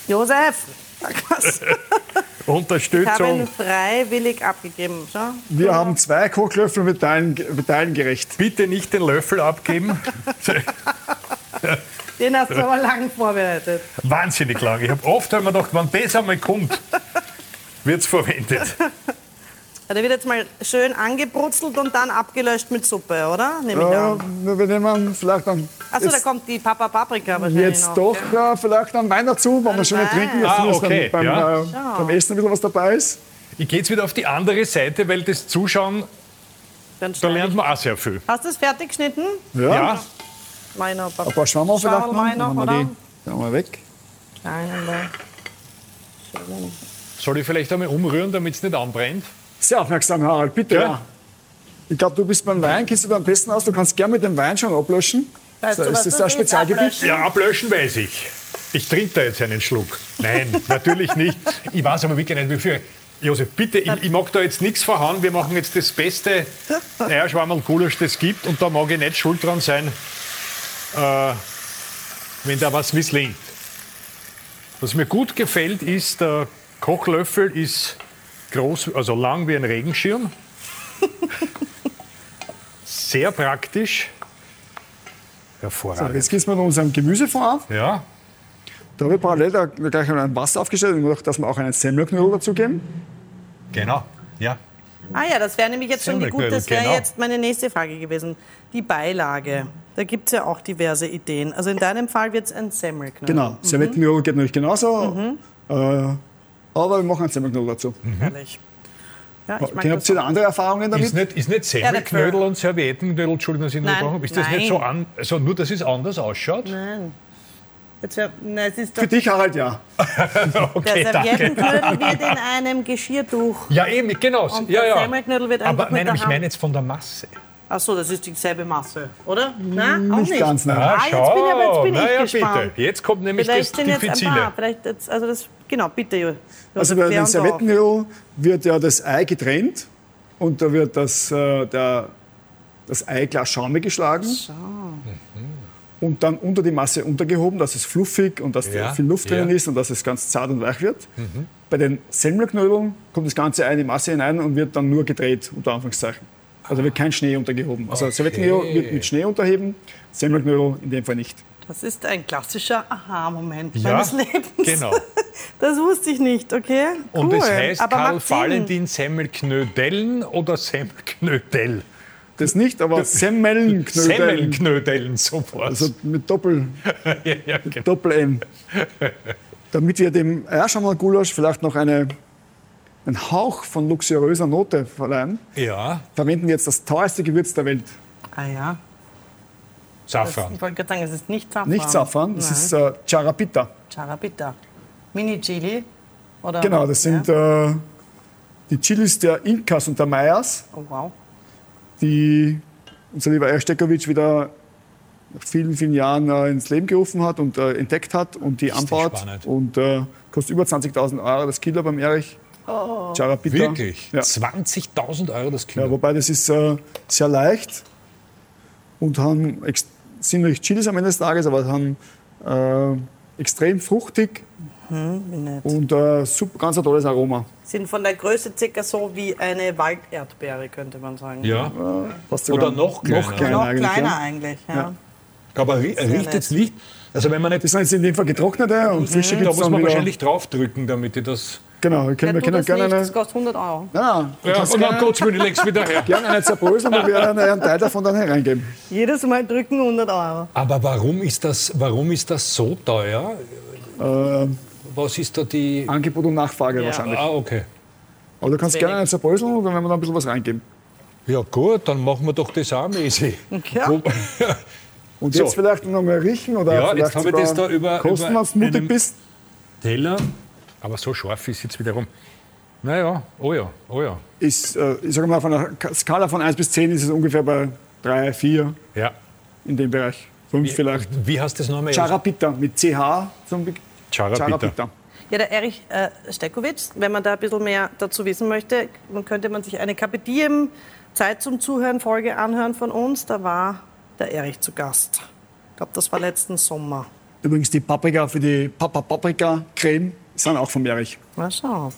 A: Josef.
C: Unterstützung. Ich habe ihn
A: freiwillig abgegeben. Schau.
B: Wir haben zwei Kochlöffel mit teilen, mit teilen gerecht.
C: Bitte nicht den Löffel abgeben.
A: Den hast du aber lang vorbereitet.
C: Wahnsinnig lang. Ich habe oft mir gedacht, wenn das einmal kommt, wird es verwendet.
A: Der wird jetzt mal schön angebrutzelt und dann abgelöscht mit Suppe, oder?
B: Nehme ich ja, an. Wir nehmen vielleicht dann.
A: Achso, da kommt die Papa Paprika wahrscheinlich
B: Jetzt noch, doch ja, vielleicht dann Wein dazu, wenn wir schon nicht trinken, dass
C: ah, okay.
B: beim,
C: ja.
B: äh, beim Essen ein bisschen was dabei ist.
C: Ich gehe jetzt wieder auf die andere Seite, weil das Zuschauen, da lernt man auch sehr viel.
A: Hast du es fertig geschnitten?
B: Ja. ja.
A: Meiner
B: Ein paar Schwammerl vielleicht noch.
A: Meiner, oder?
B: Schauen wir weg.
C: Soll ich vielleicht einmal umrühren, damit es nicht anbrennt?
B: Sehr aufmerksam, Harald, bitte.
C: Ja.
B: Ja. Ich glaube, du bist beim Wein, kennst du da am besten aus. Du kannst gerne mit dem Wein schon ablöschen.
A: Weißt
B: So,
A: du,
B: ist
A: was
B: das
A: das
B: ein? Spezialgebiet?
A: Ablöschen?
C: Ja, ablöschen weiß ich. Ich trinke da jetzt einen Schluck. Nein, natürlich nicht. Ich weiß aber wirklich nicht, wie viel. Josef, bitte, ich, ich mag da jetzt nichts verhauen. Wir machen jetzt das beste Eierschwammerl Gulasch, das es gibt. Und da mag ich nicht schuld dran sein, äh, wenn da was misslingt. Was mir gut gefällt, ist, der Kochlöffel ist groß, also lang wie ein Regenschirm. Sehr praktisch.
B: So,
C: Hervorragend.
B: jetzt gießen wir noch unseren Gemüsefond auf.
C: Ja,
B: Da habe ich parallel da gleich ein Wasser aufgestellt und gedacht, dass wir auch einen Semmelknödel dazugeben.
C: genau. Ja.
A: Ah ja, das wäre nämlich jetzt schon die gut,
C: Semmelknödel,
A: das wäre
C: genau.
A: jetzt meine nächste Frage gewesen. Die Beilage. Da gibt es ja auch diverse Ideen. Also in deinem Fall wird es ein Semmelknödel.
B: Genau, Servettenknödel geht natürlich genauso. Äh, aber wir machen einen Semmelknödel dazu.
A: Herrlich. Ja, ich das
B: habt ihr da andere Erfahrungen damit?
C: Ist nicht, ist nicht
A: Ja,
C: Semmelknödel
A: dafür.
C: und Serviettenknödel, Entschuldigung, dass ich
A: Nein,
C: unterbrochen habe, ist das
A: nein.
C: nicht so an, also nur, dass es anders ausschaut?
A: Nein. Jetzt wär, nein, es ist doch,
B: Für dich, Harald, ja.
C: Okay,
A: der. Serviettenknödel wird in einem Geschirrtuch.
C: Ja, eben, genau.
A: Und
C: ja,
A: der
C: ja.
A: Semmelknödel wird einfach
C: Aber
A: mit
C: nein,
A: der
C: ich meine jetzt von der Masse.
A: Ach so, das ist dieselbe Masse, oder? Nein, auch
B: Nicht
A: nicht.
B: ganz, nein.
A: Ah, jetzt bin ich, aber jetzt bin
C: Na
A: ich
C: ja,
A: gespannt.
C: bitte. Jetzt kommt nämlich
A: Vielleicht
C: das
A: sind jetzt ein
C: Diffizile.
A: paar, vielleicht jetzt, also das, genau, bitte, Jo-
B: Also bei den. Servettenknödel wird ja das Ei getrennt und da wird das, äh, der, das Eiglas schaumig geschlagen. Und dann unter die Masse untergehoben, dass es fluffig und dass
C: Ja,
B: viel Luft drin
C: ja.
B: ist und dass es ganz zart und weich wird. Bei den Semmelknödeln kommt das ganze Ei in die Masse hinein und wird dann nur gedreht, unter Anführungszeichen. Also wird kein Schnee untergehoben. Also Servettenknödel wird mit Schnee unterheben, Semmelknödel in dem Fall nicht.
A: Das ist ein klassischer Aha-Moment
C: Ja,
A: meines Lebens.
C: genau.
A: Das wusste ich nicht, okay? Cool.
C: Und es heißt
A: aber
C: Karl. Valentin Semmelknödeln oder Semmelknödel?
B: Das nicht, aber Semmelnknödel.
C: Semmelknödeln, sowas.
B: Also mit Doppel,
C: ja, ja, genau.
B: Doppel-M. Damit wir dem Eierschammerl-Gulasch vielleicht noch eine, einen Hauch von luxuriöser Note verleihen,
C: ja,
B: verwenden wir jetzt das teuerste Gewürz der Welt.
A: Ah ja. Das,
C: Safran.
A: ich wollte gerade sagen, es ist nicht Safran.
B: Nicht Safran, das
A: Nein.
B: ist äh, Charapita.
A: Charapita. Mini-Chili. Oder
B: Genau, das sind
A: Ja.
B: äh, die Chilis der Inkas und der Mayas,
A: Oh, wow.
B: die unser lieber Erich Steckowitsch wieder nach vielen, vielen Jahren äh, ins Leben gerufen hat und äh, entdeckt hat und die
C: das
B: anbaut.
C: spannend.
B: Und äh, kostet über 20.000 Euro das Kilo beim Erich.
A: Oh.
B: Charapita.
C: Wirklich?
B: Ja.
C: 20.000 Euro das Kilo.
B: Ja, wobei das ist äh, sehr leicht und haben ex sind nicht Chilis am Ende des Tages, aber haben äh, extrem fruchtig
A: nett.
B: und äh, super, ganz ein tolles Aroma.
A: Sind von der Größe circa so wie eine Walderdbeere, könnte man sagen.
C: ja.
B: Fast
C: Oder noch kleiner.
B: Noch kleiner
A: Noch
B: eigentlich.
A: kleiner
B: Ja.
A: eigentlich, ja.
B: Ja.
C: Aber ri- riecht
A: nett.
C: jetzt nicht. Also wenn man nicht.
B: Das sind jetzt in dem Fall getrocknete und Fische
C: Da
B: gibt es
C: muss man
B: wieder.
C: wahrscheinlich draufdrücken, damit ich das.
B: Genau, wir können, wir können gerne
A: nicht,
B: eine,
A: das kostet 100 Euro.
B: ja, du
C: Ja, und dann
B: gerne,
C: Gottes Willen, ich leg's wieder her.
B: gerne eine zerbröseln und wir werden einen Teil davon dann hereingeben.
A: Jedes Mal drücken 100 Euro.
C: Aber warum ist das, warum ist das so teuer?
B: Äh,
C: Was ist da die.
B: Angebot und Nachfrage
A: Ja.
B: wahrscheinlich.
C: Ah, okay.
B: Aber du kannst
A: Wenig.
B: gerne eine zerbröseln und dann werden wir da ein bisschen was reingeben.
C: Ja, gut, dann machen wir doch das auch mäßig.
A: Ja.
B: Und
C: So.
B: jetzt vielleicht noch mal riechen oder
C: Ja,
B: vielleicht
C: jetzt habe ich
B: sogar
C: das da über-
B: kosten,
C: über
B: wenn du mutig
C: einem-
B: bist.
C: Teller. Aber so scharf ist jetzt wiederum. Naja, oh ja, oh ja.
B: Ist, äh, ich sage mal, auf einer Ka- Skala von 1 bis 10 ist es ungefähr bei 3, 4
C: Ja.
B: in dem Bereich. 5 vielleicht.
C: Wie heißt das nochmal?
B: Charapita mit CH zum Be
C: Charapita.
A: Ja, der Erich äh, Steckowitz, wenn man da ein bisschen mehr dazu wissen möchte, dann könnte man sich eine KPDM Zeit zum Zuhören Folge anhören von uns. Da war der Erich zu Gast. Ich glaube, das war letzten Sommer.
B: Übrigens die Paprika für die Papa Paprika Creme sind auch vom Erich.
A: Na schau.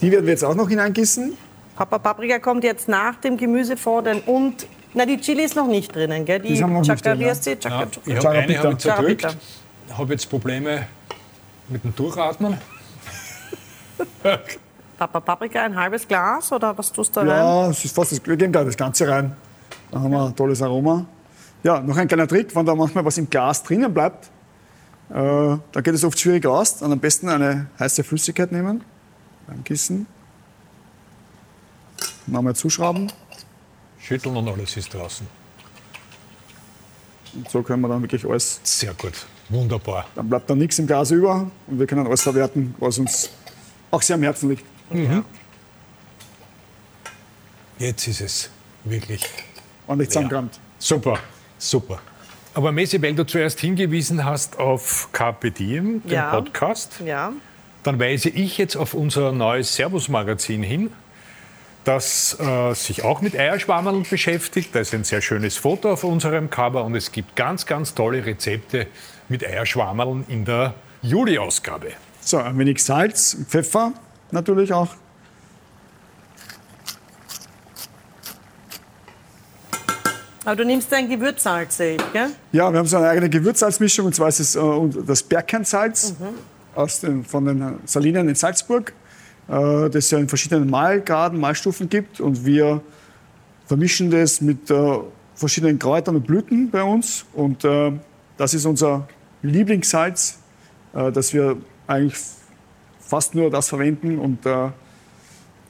B: Die werden wir jetzt auch noch hineingießen.
A: Papa Paprika kommt jetzt nach dem Gemüsefond denn- und na die Chili ist noch nicht drinnen, gell? Die
B: Die haben noch nicht
A: Chaka,
B: drin, ja.
A: Chaka,
C: ich habe eine hab ich zerdrückt. Habe jetzt Probleme mit dem Durchatmen.
A: Papa Paprika ein halbes Glas oder was tust du rein?
B: Ja, es ist fast das, wir geben gleich das Ganze rein. Dann haben wir ein tolles Aroma. Ja, noch ein kleiner Trick, wenn da manchmal was im Glas drinnen bleibt, äh, da geht es oft schwierig aus. Dann am besten eine heiße Flüssigkeit nehmen, beim Gießen. Nochmal zuschrauben.
C: Schütteln und alles ist draußen.
B: Und so können wir dann wirklich alles.
C: Sehr gut, wunderbar.
B: Dann bleibt da nichts im Glas über und wir können alles verwerten, was uns auch sehr am Herzen liegt. Mhm.
C: Jetzt ist es wirklich.
B: Ordentlich zusammengerammt.
C: Super, super. Aber Messi, weil du zuerst hingewiesen hast auf Carpe Diem, den ja. Podcast,
A: ja.
C: dann weise ich jetzt auf unser neues Servus-Magazin hin, das äh, sich auch mit Eierschwammerln beschäftigt. Da ist ein sehr schönes Foto auf unserem Cover und es gibt ganz, ganz tolle Rezepte mit Eierschwammerln in der Juli-Ausgabe.
B: So, ein wenig Salz, Pfeffer natürlich auch.
A: Aber du nimmst dein Gewürzsalz, sehe ich, gell?
B: Ja, wir haben so eine eigene Gewürzsalzmischung, und zwar ist es äh, das Bergkernsalz mhm. aus den, von den Salinen in Salzburg, äh, das es ja in verschiedenen Mahlgraden, Mahlstufen gibt. Und wir vermischen das mit äh, verschiedenen Kräutern und Blüten bei uns. Und das ist unser Lieblingssalz, äh, das wir eigentlich fast nur das verwenden. Und äh,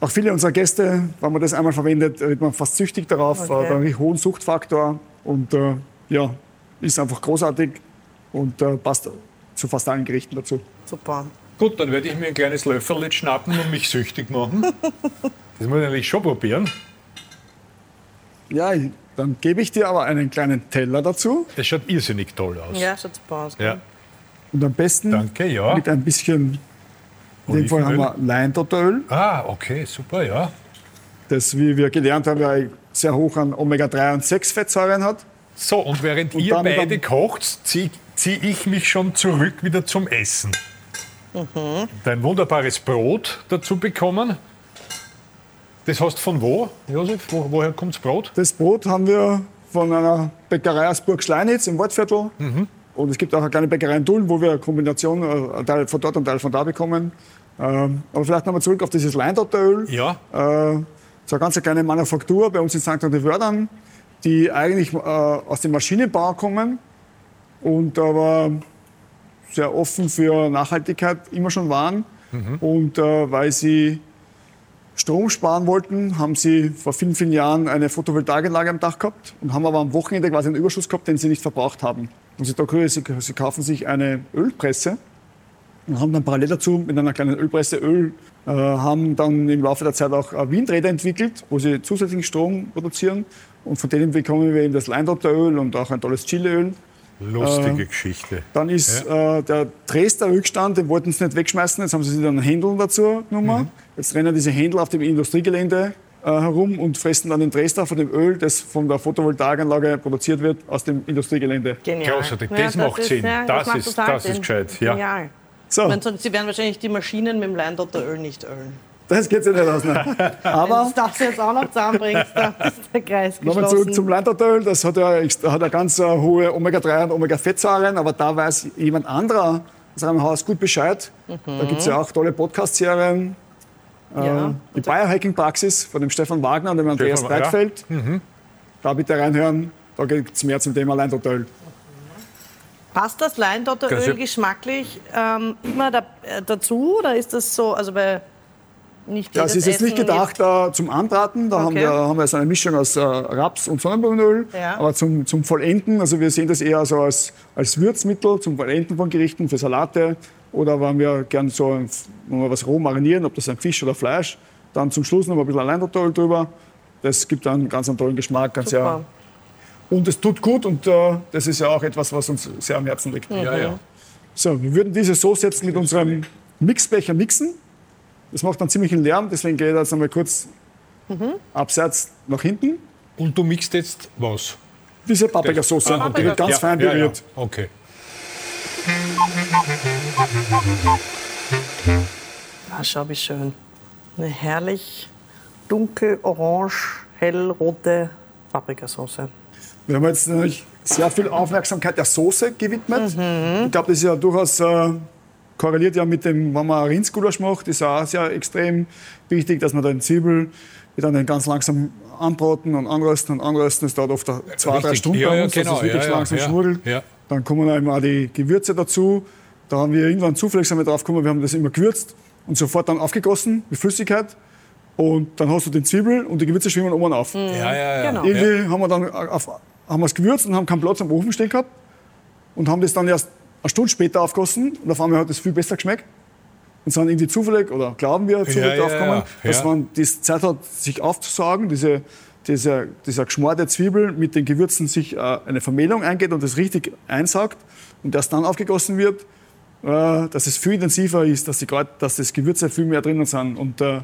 B: auch viele unserer Gäste, wenn man das einmal verwendet, wird man fast süchtig darauf, okay. äh, einen hohen Suchtfaktor und äh, ja, ist einfach großartig und äh, passt zu fast allen Gerichten dazu.
A: Super.
C: Gut, dann werde ich mir ein kleines Löffel schnappen und mich süchtig machen. das muss ich natürlich schon probieren.
B: Ja, dann gebe ich dir aber einen kleinen Teller dazu.
C: Das schaut irrsinnig toll aus.
A: Ja, schaut super aus.
C: Ja.
B: Und am besten
C: Danke, ja.
B: mit ein bisschen in dem Fall haben wir Leintotteröl.
C: Ah, okay, super, ja.
B: Das, wie wir gelernt haben, ja sehr hoch an Omega-3 und 6 Fettsäuren hat.
C: So, und während und ihr beide kocht, ziehe zieh ich mich schon zurück wieder zum Essen. Mhm. Dein wunderbares Brot dazu bekommen. Das hast von wo, Josef? Wo, woher kommt das Brot?
B: Das Brot haben wir von einer Bäckerei aus Burg Schleinitz im Waldviertel. Mhm. Und es gibt auch eine kleine Bäckerei in Dullen, wo wir eine Kombination, äh, einen Teil von dort und einen Teil von da bekommen. Ähm, aber vielleicht nochmal zurück auf dieses Leindotteröl.
C: Ja.
B: Äh, so eine ganz kleine Manufaktur bei uns in St. Wördern, die eigentlich äh, aus dem Maschinenbau kommen und aber sehr offen für Nachhaltigkeit immer schon waren. Mhm. Und äh, weil sie Strom sparen wollten, haben sie vor vielen, vielen Jahren eine Photovoltaikanlage am Dach gehabt und haben aber am Wochenende quasi einen Überschuss gehabt, den sie nicht verbraucht haben. Und sie, sie, sie kaufen sich eine Ölpresse und haben dann parallel dazu mit einer kleinen Ölpresse Öl, äh, haben dann im Laufe der Zeit auch äh, Windräder entwickelt, wo sie zusätzlichen Strom produzieren. Und von denen bekommen wir eben das Leindotteröl und auch ein tolles Chileöl.
C: Lustige äh, Geschichte.
B: Dann ist ja. äh, der Dresdner Rückstand, den wollten sie nicht wegschmeißen, jetzt haben sie sich dann Händel dazu genommen. Mhm. Jetzt rennen diese Händel auf dem Industriegelände äh, herum und fressen dann den Dresdner von dem Öl, das von der Photovoltaikanlage produziert wird, aus dem Industriegelände.
C: Genial. Großartig, das, ja, das macht Sinn. Ja, das, das, ist, das ist gescheit. Ja.
A: Genial. So. Meine, Sie werden wahrscheinlich die Maschinen mit dem Leindotteröl nicht ölen.
B: Das geht sich nicht aus. Ne?
A: Aber Wenn du das jetzt auch noch zusammenbringst, dann ist der Kreis geschlossen.
B: Nochmal zurück zum Leindotteröl. Das hat ja, hat ja ganz uh, hohe Omega-3 und Omega-Fettsäuren, aber da weiß jemand anderer aus einem Haus gut Bescheid. Mhm. Da gibt es ja auch tolle Podcast-Serien. Äh, ja. die Biohacking-Praxis von dem Stefan Wagner und dem Andreas Stefan, Breitfeld. Ja. Mhm. Da bitte reinhören. Da geht es mehr zum Thema Leindotteröl.
A: Passt das Leindotteröl geschmacklich ähm, immer da, äh, dazu oder ist das so, also bei nicht
B: Das ist jetzt nicht gedacht äh, zum Anbraten, da okay. haben, wir, haben wir so eine Mischung aus äh, Raps- und Sonnenblumenöl, ja. aber zum, zum Vollenden, also wir sehen das eher so als, als Würzmittel zum Vollenden von Gerichten, für Salate oder wenn wir gerne so wenn wir was roh marinieren, ob das ein Fisch oder Fleisch, dann zum Schluss noch ein bisschen Leindotteröl drüber. Das gibt dann einen ganz einen tollen Geschmack, ganz Super. Und es tut gut und äh, das ist ja auch etwas, was uns sehr am Herzen liegt.
C: Ja, ja.
B: So, wir würden diese Soße jetzt mit unserem Mixbecher mixen. Das macht dann ziemlich einen Lärm, deswegen gehe ich jetzt einmal kurz mhm. abseits nach hinten.
C: Und du mixt jetzt was?
B: Diese Paprikasauce, ah, die wird ganz ja, fein berührt.
C: Ja, okay.
A: Ah, schau, wie schön. Eine herrlich dunkel orange, hellrote Paprikasauce.
B: Wir haben jetzt natürlich sehr viel Aufmerksamkeit der Soße gewidmet. Mhm. Ich glaube, das ist ja durchaus äh, korreliert ja mit dem, wenn man Rindsgulasch macht, ist auch sehr extrem wichtig, dass man den Zwiebel dann den ganz langsam anbraten und anrösten und anrösten. Das dauert oft zwei, Richtig. drei Stunden
C: ja,
B: bei
C: uns, genau. dass es
B: wirklich
C: ja,
B: langsam ja, schmuddelt. Dann kommen eben auch die Gewürze dazu. Da haben wir irgendwann zufällig drauf gekommen, wir haben das immer gewürzt und sofort dann aufgegossen mit Flüssigkeit. Und dann hast du den Zwiebel und die Gewürze schwimmen oben auf.
C: Ja, ja, ja.
B: Genau. Irgendwie haben wir dann auf haben wir es gewürzt und haben keinen Platz am Ofen stehen gehabt und haben das dann erst eine Stunde später aufgossen und auf einmal hat es viel besser geschmeckt. Und sind irgendwie zufällig, oder glauben wir, zufällig
C: ja,
B: draufgekommen,
C: ja, ja.
B: dass man die Zeit hat, sich aufzusagen, diese, dieser, dieser Geschmack der Zwiebel mit den Gewürzen sich äh, eine Vermehlung eingeht und das richtig einsaugt und erst dann aufgegossen wird, äh, dass es viel intensiver ist, dass, die, dass das Gewürze viel mehr drinnen sind. Und äh,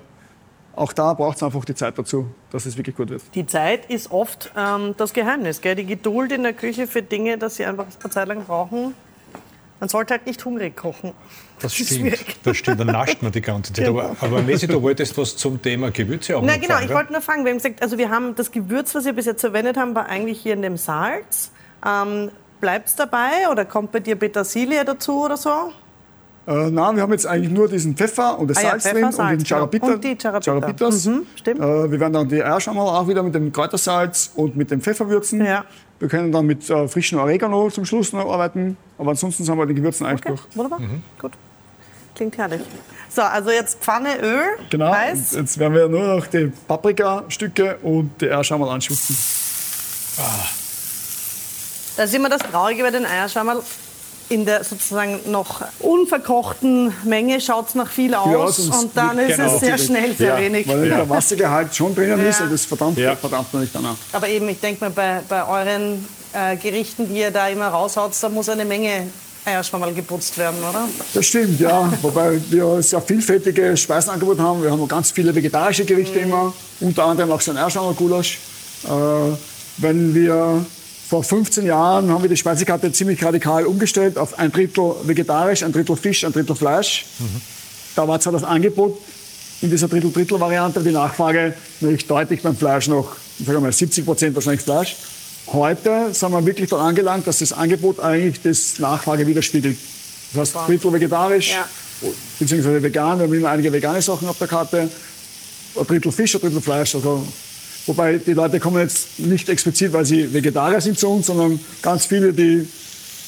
B: auch da braucht es einfach die Zeit dazu, dass es wirklich gut wird.
A: Die Zeit ist oft ähm, das Geheimnis, gell? die Geduld in der Küche für Dinge, dass sie einfach eine Zeit lang brauchen. Man sollte halt nicht hungrig kochen.
C: Das stimmt, das stimmt, dann nascht man die ganze Zeit.
A: Genau.
C: Aber, aber Messi, du wolltest was zum Thema Gewürze auch
A: Na
C: noch
A: genau,
C: sagen,
A: ich wollte nur fragen, wir haben gesagt, also wir haben das Gewürz, was wir bis jetzt verwendet haben, war eigentlich hier in dem Salz. Ähm, Bleibt es dabei oder kommt bei dir Petersilie dazu oder so?
B: Äh, nein, wir haben jetzt eigentlich nur diesen Pfeffer und das
A: Ah ja,
B: Salz
A: Pfeffer,
B: drin und
A: Salz,
B: den Charapita.
A: genau. Und die Charapita.
B: Charapitas.
A: Mhm, stimmt.
B: Äh, wir werden dann die Eierschammerl auch wieder mit dem Kräutersalz und mit dem Pfeffer würzen.
A: Ja.
B: Wir können dann mit äh, frischem Oregano zum Schluss noch arbeiten. Aber ansonsten haben wir die Gewürzen eigentlich
A: Okay,
B: durch.
A: wunderbar. Gut. Klingt herrlich. So, also jetzt Pfanne, Öl,
B: Genau.
A: heiß.
B: Und Jetzt werden wir nur noch die Paprikastücke und die Eierschammerl anschwitzen.
A: Das ist immer das Traurige bei den Eierschammerl. In der sozusagen noch unverkochten Menge schaut es nach viel aus,
B: aus und
A: und, dann ist
C: genau.
A: es sehr schnell sehr wenig.
B: Weil der Wassergehalt schon drinnen
A: Ja.
B: ist und das verdammt,
A: Ja.
B: verdammt man nicht danach.
A: Aber eben, ich denke mal, bei, bei euren äh, Gerichten, die ihr da immer raushaut, da muss eine Menge Eierschwammerl geputzt werden, oder?
B: Das stimmt, ja. Wobei wir sehr vielfältige Speisenangebote haben. Wir haben ganz viele vegetarische Gerichte immer, unter anderem auch so ein Erschauer-Gulasch. Äh, wenn wir vor 15 Jahren haben wir die Speisekarte ziemlich radikal umgestellt auf ein Drittel vegetarisch, ein Drittel Fisch, ein Drittel Fleisch. Da war zwar das Angebot in dieser Drittel-Drittel-Variante, die Nachfrage natürlich deutlich beim Fleisch noch, sagen wir mal 70 Prozent wahrscheinlich Fleisch. Heute sind wir wirklich daran angelangt, dass das Angebot eigentlich das Nachfrage widerspiegelt. Das heißt, Drittel vegetarisch,
A: Ja.
B: beziehungsweise vegan. Wir haben immer einige vegane Sachen auf der Karte. Ein Drittel Fisch, ein Drittel Fleisch. Also, wobei die Leute kommen jetzt nicht explizit, weil sie Vegetarier sind zu uns, sondern ganz viele, die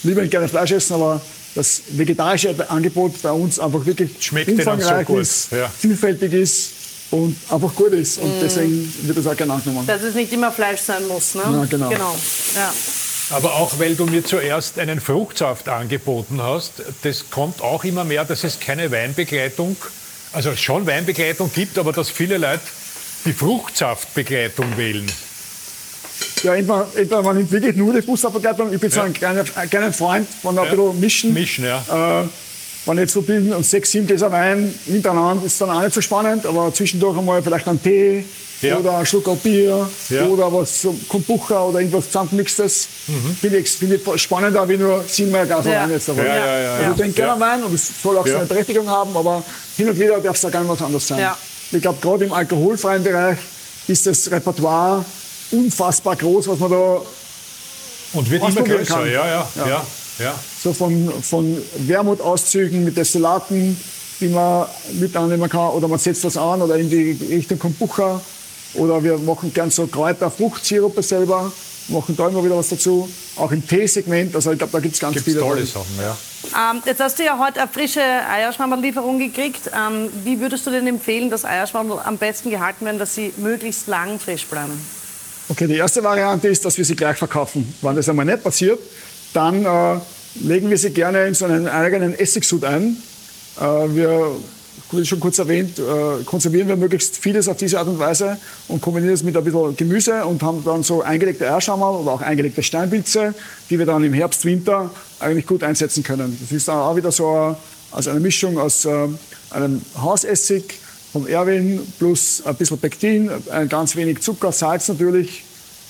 B: lieber gerne Fleisch essen, aber das vegetarische Angebot bei uns einfach wirklich
C: Schmeckt auch so
B: umfangreich
C: gut,
B: ist,
C: ja.
B: vielfältig ist und einfach gut ist. Und deswegen wird das auch gerne angenommen.
A: Dass es nicht immer Fleisch sein muss, ne?
B: Ja, genau.
A: genau. Ja.
C: Aber auch weil du mir zuerst einen Fruchtsaft angeboten hast, das kommt auch immer mehr, dass es keine Weinbegleitung, also schon Weinbegleitung gibt, aber dass viele Leute die Fruchtsaftbegleitung wählen.
B: Ja, entweder, entweder man nimmt wirklich nur die Busabbegleitung. Ich bin so ein kleiner, ein kleiner Freund von ein
C: Ja.
B: bisschen Mischen.
C: Mischen, ja.
B: Äh, wenn ich jetzt so bin und sechs, sieben Gläser Wein hintereinander, ist dann auch nicht so spannend, aber zwischendurch einmal vielleicht einen Tee
C: Ja.
B: oder ein Schluck Bier
C: Ja.
B: oder was, so Kombucha oder irgendwas zusammengemixtes. Finde ich, find ich spannender, wie nur siebenmal Glas
A: Ja.
B: Wein jetzt dabei.
C: Ja, ja, ja,
B: Also
C: ja.
B: ich trinke gerne Wein und es soll auch
C: Ja.
B: seine Berechtigung haben, aber hin und wieder darf es da gerne was anderes sein. Ich glaube, gerade im alkoholfreien Bereich ist das Repertoire unfassbar groß, was man da
C: Und wird immer größer.
B: kann.
C: Ja, ja, ja.
B: Ja.
C: ja.
B: so von, von Wermutauszügen mit Destillaten, die man mit annehmen kann, oder man setzt das an oder in die Richtung Kombucha, oder wir machen gern so Kräuter, Fruchtsirupe selber, machen da immer wieder was dazu, auch im Teesegment, also ich glaube, da gibt es ganz
C: Gibt
B: viele.
C: tolle Sachen, ja.
A: Ähm, jetzt hast du ja heute eine frische Eierschwammerl-Lieferung gekriegt. Ähm, wie würdest du denn empfehlen, dass Eierschwammerl am besten gehalten werden, dass sie möglichst lang frisch bleiben?
B: Okay, die erste Variante ist, dass wir sie gleich verkaufen. Wenn das einmal nicht passiert, dann äh, legen wir sie gerne in so einen eigenen Essigsud ein. Äh, wir, schon kurz erwähnt, äh, konservieren wir möglichst vieles auf diese Art und Weise und kombinieren es mit ein bisschen Gemüse und haben dann so eingelegte Eierschammerl oder auch eingelegte Steinpilze, die wir dann im Herbst, Winter eigentlich gut einsetzen können. Das ist dann auch wieder so eine, also eine Mischung aus äh, einem Hausessig, vom Erwin plus ein bisschen Pektin, ein ganz wenig Zucker, Salz natürlich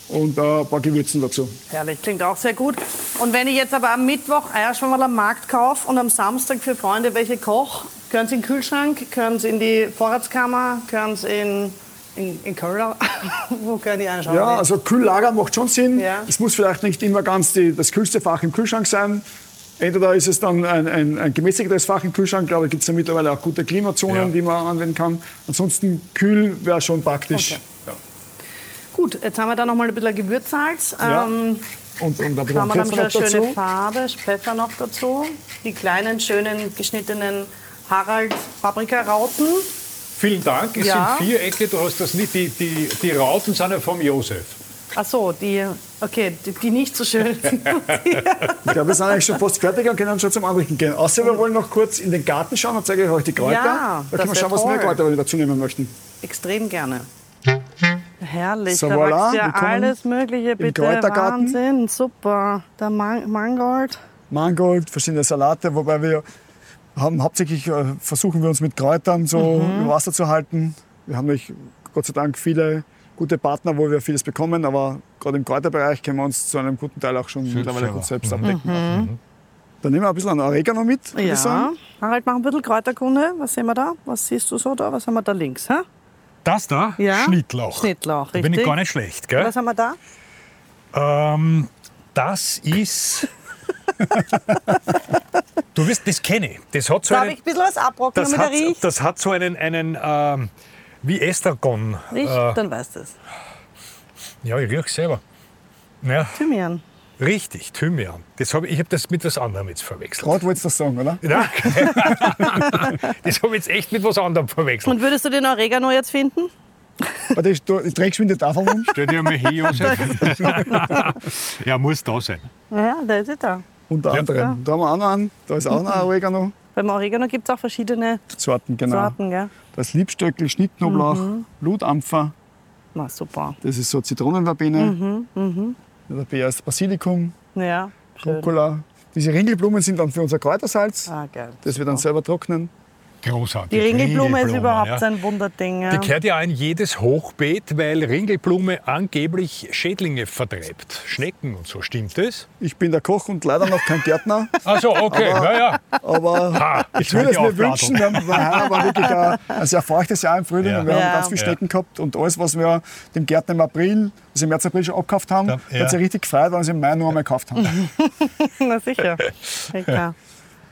B: und äh, ein paar Gewürzen dazu.
A: Herrlich, klingt auch sehr gut. Und wenn ich jetzt aber am Mittwoch Eierschwammerl am Markt kaufe und am Samstag für Freunde welche koche, können sie in den Kühlschrank, können sie in die Vorratskammer, können sie in, in, in Keller, wo können die anschauen?
B: Ja, also Kühllager macht schon Sinn.
A: Ja.
B: Es muss vielleicht nicht immer ganz die, das kühlste Fach im Kühlschrank sein. Entweder ist es dann ein, ein, ein gemäßigtes Fach im Kühlschrank, glaube ich, gibt es ja mittlerweile auch gute Klimazonen,
C: Ja.
B: die man anwenden kann. Ansonsten kühl wäre schon praktisch.
A: Okay. Gut, jetzt haben wir da noch mal ein bisschen Gewürzsalz.
B: Ja.
A: Ähm,
B: Und, und ein bisschen Pfeffer noch
A: eine schöne
B: dazu.
A: Farbe, Pfeffer noch dazu. Die kleinen, schönen, geschnittenen Harald Paprikarauten.
C: Vielen Dank. Es
A: Ja.
C: sind Vierecke, du hast das nicht. Die, die, die Rauten sind ja vom Josef.
A: Ach so, die, Okay, die, die nicht so schön sind.
B: ich glaube, wir sind eigentlich schon fast fertig und können schon zum Anrichten gehen. Außer wir wollen noch kurz in den Garten schauen und zeige ich euch die Kräuter.
A: Ja,
B: da
A: das
B: können wir schauen,
A: wär
B: was mehr
A: toll.
B: Kräuter wir dazu nehmen möchten.
A: Extrem gerne. Herrlich,
B: So,
A: da
B: voilà,
A: wächst ja alles Mögliche, bitte.
B: Kräutergarten.
A: Wahnsinn, super. Der Man Mangold.
B: Mangold, verschiedene Salate, wobei wir haben hauptsächlich äh, versuchen wir uns mit Kräutern so
A: Mhm.
B: über Wasser zu halten. Wir haben nämlich Gott sei Dank viele gute Partner, wo wir vieles bekommen, aber gerade im Kräuterbereich können wir uns zu einem guten Teil auch schon mittlerweile
C: selber.
B: gut selbst abdecken. Dann nehmen wir ein bisschen an Oregano mit,
A: Mhm. Ja.
B: ich sagen.
A: Harald, mach ein bisschen Kräuterkunde. Was sehen wir da? Was siehst du so da? Was haben wir da links? Hä?
C: Das da?
A: Ja.
C: Schnittlauch.
A: Schnittlauch,
C: Da bin ich
A: richtig.
C: gar nicht schlecht, gell?
A: Was haben wir da?
C: Ähm, das ist. Du wirst, das kenne ich. Das hat so
A: Darf
C: einen,
A: ich ein bisschen was abrocken,
C: das hat, das hat so einen, einen ähm, wie Estragon.
A: Riecht,
C: Äh,
A: dann weißt du es.
C: ja, ich rieche selber. Ja,
A: Thymian.
C: richtig, Thymian. Das hab ich ich habe das mit was anderem jetzt verwechselt.
B: Gerade wolltest du das sagen, oder?
C: Ja. das habe ich jetzt echt mit was anderem verwechselt.
A: Und würdest du den Oregano jetzt finden?
B: Warte, ich, du- ich trägst mir die Tafel um.
C: Stell dir mal hin, Josef. ja, muss da sein.
A: Ja, der ist ja da.
B: Unter anderem. Da haben wir auch noch einen. Da ist auch noch ein Oregano.
A: Beim Oregano gibt es auch verschiedene
B: Sorten, genau.
A: Sorten, gell?
B: Das Liebstöckl, Schnittknoblauch,
A: Mhm.
B: Blutampfer.
A: Na, super.
B: Das ist so Zitronenverbene.
A: Mhm,
B: Der Bär ist Basilikum,
A: Ja, schön.
B: Rucola. Diese Ringelblumen sind dann für unser Kräutersalz,
A: Ah, geil.
B: das wir dann selber trocknen.
C: Großartig.
A: Die Ringelblume ist überhaupt
C: ja.
A: ein Wunderding. Ja.
C: Die gehört ja in jedes Hochbeet, weil Ringelblume angeblich Schädlinge vertreibt. Schnecken und so, stimmt das?
B: Ich bin der Koch und leider noch kein Gärtner,
C: Ach so, okay, naja.
B: aber ich würde es mir wünschen. Wir haben, war wirklich ein, ein sehr feuchtes Jahr im Frühling
C: Ja.
B: und wir haben
A: Ja.
B: ganz viele
C: Ja.
B: Schnecken gehabt und alles, was wir dem Gärtner im April, also im März, April schon abgekauft haben,
C: Ja.
B: hat sich richtig gefreut, weil wir es im Mai noch einmal gekauft haben.
A: Na sicher. Ja, klar.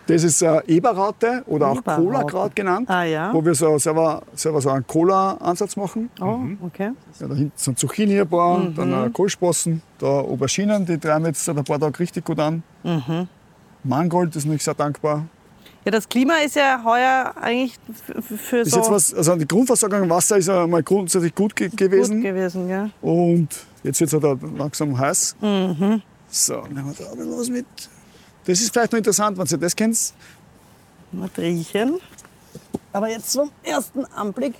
B: Das ist äh, Eberraute oder auch
A: Eberraute.
B: Cola-Kraut genannt,
A: Ah, ja.
B: wo wir so selber, selber so einen Cola-Ansatz machen.
A: Oh, okay.
B: Ja, da hinten sind Zucchini ein paar,
A: Mhm.
B: dann äh, Kohlsprossen, da Auberginen, die treiben jetzt seit ein paar Tagen richtig gut an.
A: Mhm.
B: Mangold ist nicht sehr dankbar.
A: Ja, das Klima ist ja heuer eigentlich für
B: Ist
A: so
B: jetzt was, also die Grundversorgung im Wasser ist ja mal grundsätzlich gut ge
A: gut
B: gewesen.
A: gewesen. Gell?
B: Und jetzt wird es halt langsam heiß.
A: Mhm.
B: So, nehmen wir da was mit. Das ist vielleicht noch interessant, wenn ihr das kennt.
A: Mal riechen. Aber jetzt zum ersten Anblick.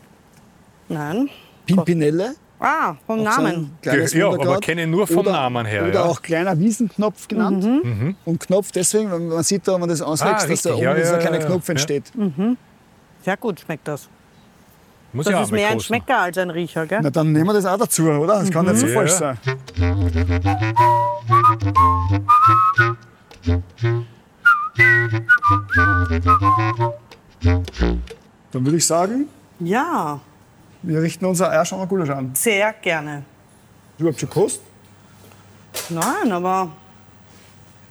A: Nein.
B: Pimpinelle.
A: Ah, vom Namen.
C: Ja, aber kenne ich nur vom
B: oder,
C: Namen her,
B: Oder
C: ja.
B: auch kleiner Wiesenknopf genannt.
A: Mhm.
B: Und Knopf deswegen, wenn man sieht da, wenn man das auswächst,
C: Ah,
B: dass da oben
C: Ja,
B: dieser kleine Knopf
C: ja.
B: entsteht.
A: Sehr gut schmeckt das.
C: Muss
A: Das ist mehr ein. Schmecker als ein Riecher, gell?
B: Na, dann nehmen wir das auch dazu, oder? Das kann nicht so
C: Ja.
B: falsch sein. Dann würde ich sagen,
A: Ja,
B: wir richten unser Eierschaumer Gulasch an.
A: sehr gerne.
B: Du überhaupt schon gekostet?
A: Nein, aber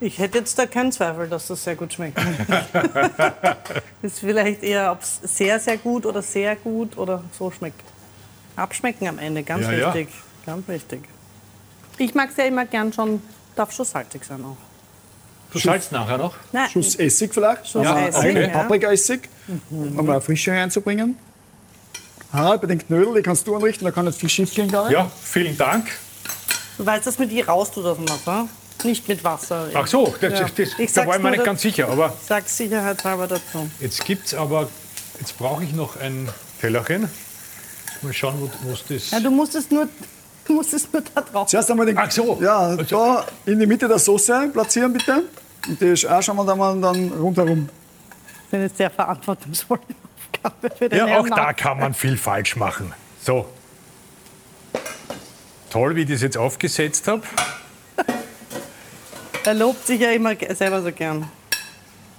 A: ich hätte jetzt da keinen Zweifel, dass das sehr gut schmeckt. ist vielleicht eher, ob es sehr, sehr gut oder sehr gut oder so schmeckt. Abschmecken am Ende, ganz
C: Ja, ja.
A: wichtig. Ganz wichtig. Ich mag es ja immer gern schon, darf schon salzig sein auch.
C: Du salzt nachher noch?
A: Nein,
B: Schuss Essig vielleicht?
A: Schuss
B: Aber
A: Essig, ja.
B: Paprikaessig, um eine Frische reinzubringen. Harald, bei den Knödel, die kannst du anrichten, da kann nicht viel schief gehen, glaube ich.
C: Ja, vielen Dank.
A: du weißt, dass mit ihr raus tut aus dem Wasser. Nicht mit Wasser.
C: Ach so, das,
A: Ja.
C: das, das,
A: Ich
C: da war ich mir nicht ganz sicher. Aber
A: Ich sag's sicherheitshalber dazu.
C: jetzt gibt's aber, jetzt brauche ich noch ein Tellerchen. Mal schauen, wo wo es das...
A: Ja, du musst es nur, du musst es nur da drauf.
B: Zuerst einmal den,
C: Ach so.
B: ja, da in die Mitte der Soße platzieren, bitte. Und die Eierschaumel dann, mal dann rundherum.
A: Das ist eine sehr verantwortungsvolle Aufgabe für den
C: Ja,
A: Herrn
C: auch da kann man viel falsch machen. So. Toll, wie ich das jetzt aufgesetzt habe.
A: Er lobt sich ja immer selber so gern.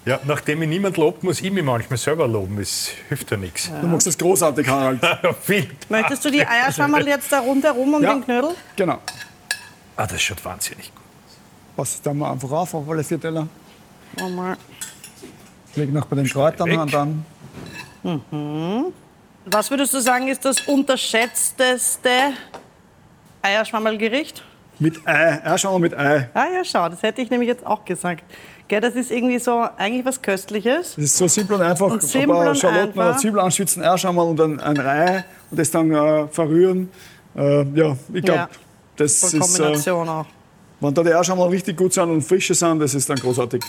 C: Ja, nachdem mich niemand lobt, muss ich mich manchmal selber loben. Das hilft ja nichts.
B: Du machst das großartig, Harald.
C: Viel.
A: Möchtest du die Eierschammerl jetzt da rundherum um
B: Ja.
A: den Knödel?
B: Genau.
C: Ah, das schaut wahnsinnig gut.
B: Passt dann mal einfach auf, auf alle vier Teller.
A: Mal.
B: Leg noch bei den Kräutern und dann
A: Was würdest du sagen, ist das unterschätzteste Eierschwammerlgericht?
B: mit Ei. Eierschaumel mit Ei.
A: Ah ja, schau, das hätte ich nämlich jetzt auch gesagt. Gell, das ist irgendwie so eigentlich was Köstliches.
B: Das ist so simpel und einfach.
A: Und simpel
B: ein paar
A: und
B: Schalotten
A: einfach.
B: oder Zwiebeln anschwitzen, Eierschaumel und dann ein Ei und das dann äh, verrühren. Äh, ja, ich glaube,
A: Ja.
B: das
A: Voll
B: ist äh,
A: Kombination auch.
B: Wenn da die Eierschammerl richtig gut sind und frische sind, das ist dann großartig.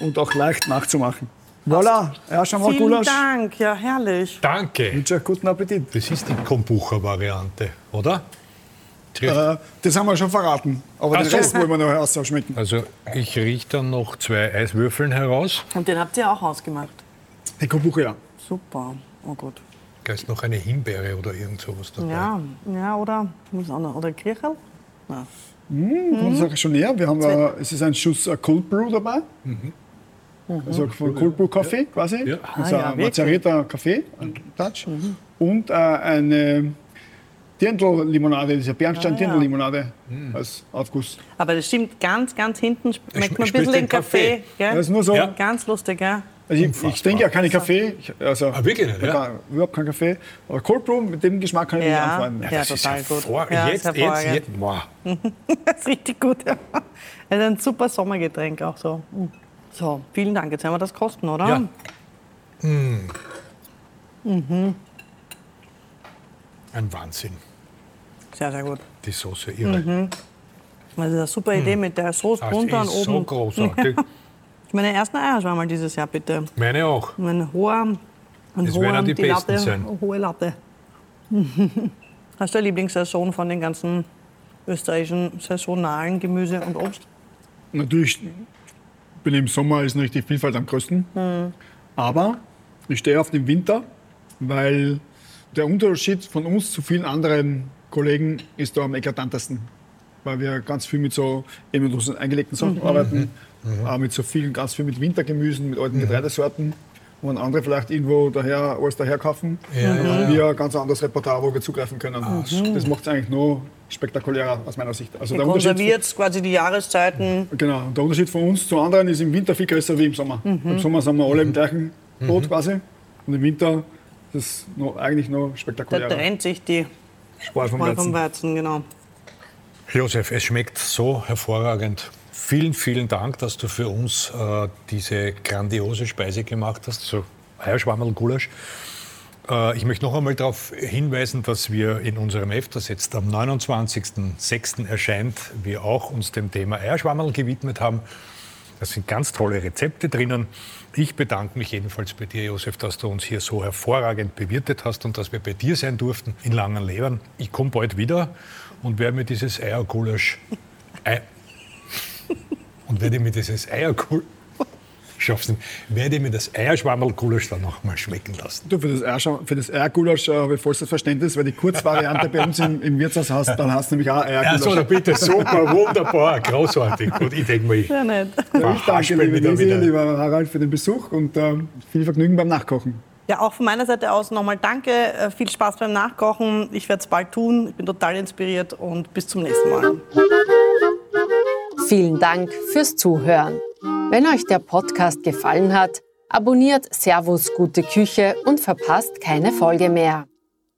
B: Und auch leicht nachzumachen. Voilà, Eierschammerl
A: Vielen
B: Gulasch.
A: Dank, ja herrlich.
C: Danke.
B: Wünsche euch guten Appetit.
C: Das ist die Kombucha-Variante, oder?
B: Äh, das haben wir schon verraten. Aber
C: Ach
B: den
C: so.
B: Rest wollen wir noch ausschmecken.
C: Also ich rieche dann noch zwei Eiswürfeln heraus.
A: Und den habt ihr auch ausgemacht.
B: Die Kombucha, ja.
A: Super. Oh gut.
C: Da ist noch eine Himbeere oder irgend sowas dabei.
A: Ja, ja oder? Muss auch noch, oder Kirchel? Ja.
B: Kommt das auch schon näher. Wir haben, äh, es ist ein Schuss äh, Cold Brew dabei. Also von Cold Brew Kaffee quasi.
C: Ja.
B: Also
A: Ah, ja,
B: ein mazerierter Kaffee, ein Touch. Und äh, eine Dirndl-Limonade, diese Bernstein-Dirndl-Limonade als Aufguss.
A: Aber das stimmt, ganz, ganz hinten schmeckt man ein bisschen
C: den
A: Kaffee.
C: Kaffee.
A: Gell?
B: Das ist nur so.
C: Ja.
A: Ganz lustig, gell?
B: Also ich, ich trinke ja keinen Kaffee. Ich, also
C: Ah, wirklich nicht, ja?
B: gar- überhaupt keinen Kaffee. Aber Cold Brew, mit dem Geschmack kann ich
A: Ja.
B: nicht anfreunden.
A: Ja,
C: das
A: total
C: ist
A: gut.
C: hervor-
A: Ja, ist
C: jetzt, jetzt, jetzt, wow.
A: Das ist richtig gut, ja. Das ist ein super Sommergetränk auch so. Mm. So, vielen Dank. Jetzt werden wir das kosten, oder?
C: Ja. Ein Wahnsinn,
A: Sehr, sehr gut.
C: die Soße irre.
A: Das ist eine super Idee mit der Soße
C: Das
A: drunter und
C: ist so
A: oben.
C: großartig.
A: Meine ersten Eierschwammerl dieses Jahr, bitte.
C: Meine auch.
A: Ein hoher, ein
C: Das
A: hoher,
C: die
A: die
C: besten
A: Latte,
C: sein.
A: eine hohe Latte. Hast du eine Lieblingssaison von den ganzen österreichischen saisonalen Gemüse und Obst?
B: Natürlich bin ich im Sommer ist natürlich die Vielfalt am größten.
A: Hm.
B: Aber ich stehe auf den Winter, weil der Unterschied von uns zu vielen anderen Kollegen ist da am eklatantesten. Weil wir ganz viel mit so eben mit unseren eingelegten Sachen
A: Mhm.
B: arbeiten, auch mit so vielen, ganz viel mit Wintergemüsen, mit
C: Mhm.
B: alten Getreidesorten. Und andere vielleicht irgendwo daher, alles daher kaufen.
C: Ja, ja,
B: haben wir ein ganz anderes Repertoire, wo wir zugreifen können.
A: Ah,
B: Das macht es eigentlich noch spektakulärer aus meiner Sicht. Also der Unterschied von-
A: konserviert quasi die Jahreszeiten.
B: Genau, und der Unterschied von uns zu anderen ist im Winter viel größer wie im Sommer.
A: Mhm.
B: Im Sommer sind wir alle im gleichen Boot quasi. Und im Winter ist es noch, eigentlich noch
A: Da
B: spektakulärer.
A: trennt sich die
B: Spreu vom
A: vom
B: Weizen.
A: Weizen, genau.
C: Josef, es schmeckt so hervorragend. Vielen, vielen Dank, dass du für uns äh, diese grandiose Speise gemacht hast, so Eierschwammerl-Gulasch. Äh, ich möchte noch einmal darauf hinweisen, dass wir in unserem Heft, das jetzt am 29.06. erscheint, wir auch uns dem Thema Eierschwammerl gewidmet haben. Da sind ganz tolle Rezepte drinnen. Ich bedanke mich jedenfalls bei dir, Josef, dass du uns hier so hervorragend bewirtet hast und dass wir bei dir sein durften in Langenlebern. Ich komme bald wieder und werde mir dieses Eiergulasch Ei und werde mir dieses Eiergulasch schaff's nicht, werde mir das Eierschwammerl-Gulasch dann noch mal schmecken lassen.
B: Du, für das, Eierschau- für das Eiergulasch äh, habe ich vollstes Verständnis, weil die Kurzvariante bei uns im, im Wirtshaus hast, dann hast du nämlich auch Eiergulasch.
C: Also, bitte, super, wunderbar, großartig. Und ich denke mir, ich
A: Ja, nicht.
B: ich danke, liebe Lisi,
C: wieder.
B: lieber Harald, für den Besuch und ähm, viel Vergnügen beim Nachkochen.
A: Ja, auch von meiner Seite aus nochmal danke. äh, Viel Spaß beim Nachkochen. Ich werde es bald tun. Ich bin total inspiriert und bis zum nächsten Mal.
D: Vielen Dank fürs Zuhören. Wenn euch der Podcast gefallen hat, abonniert Servus Gute Küche und verpasst keine Folge mehr.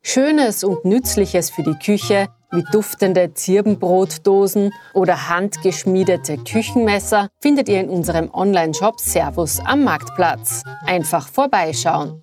D: Schönes und Nützliches für die Küche wie duftende Zirbenbrotdosen oder handgeschmiedete Küchenmesser findet ihr in unserem Online-Shop Servus am Marktplatz. Einfach vorbeischauen.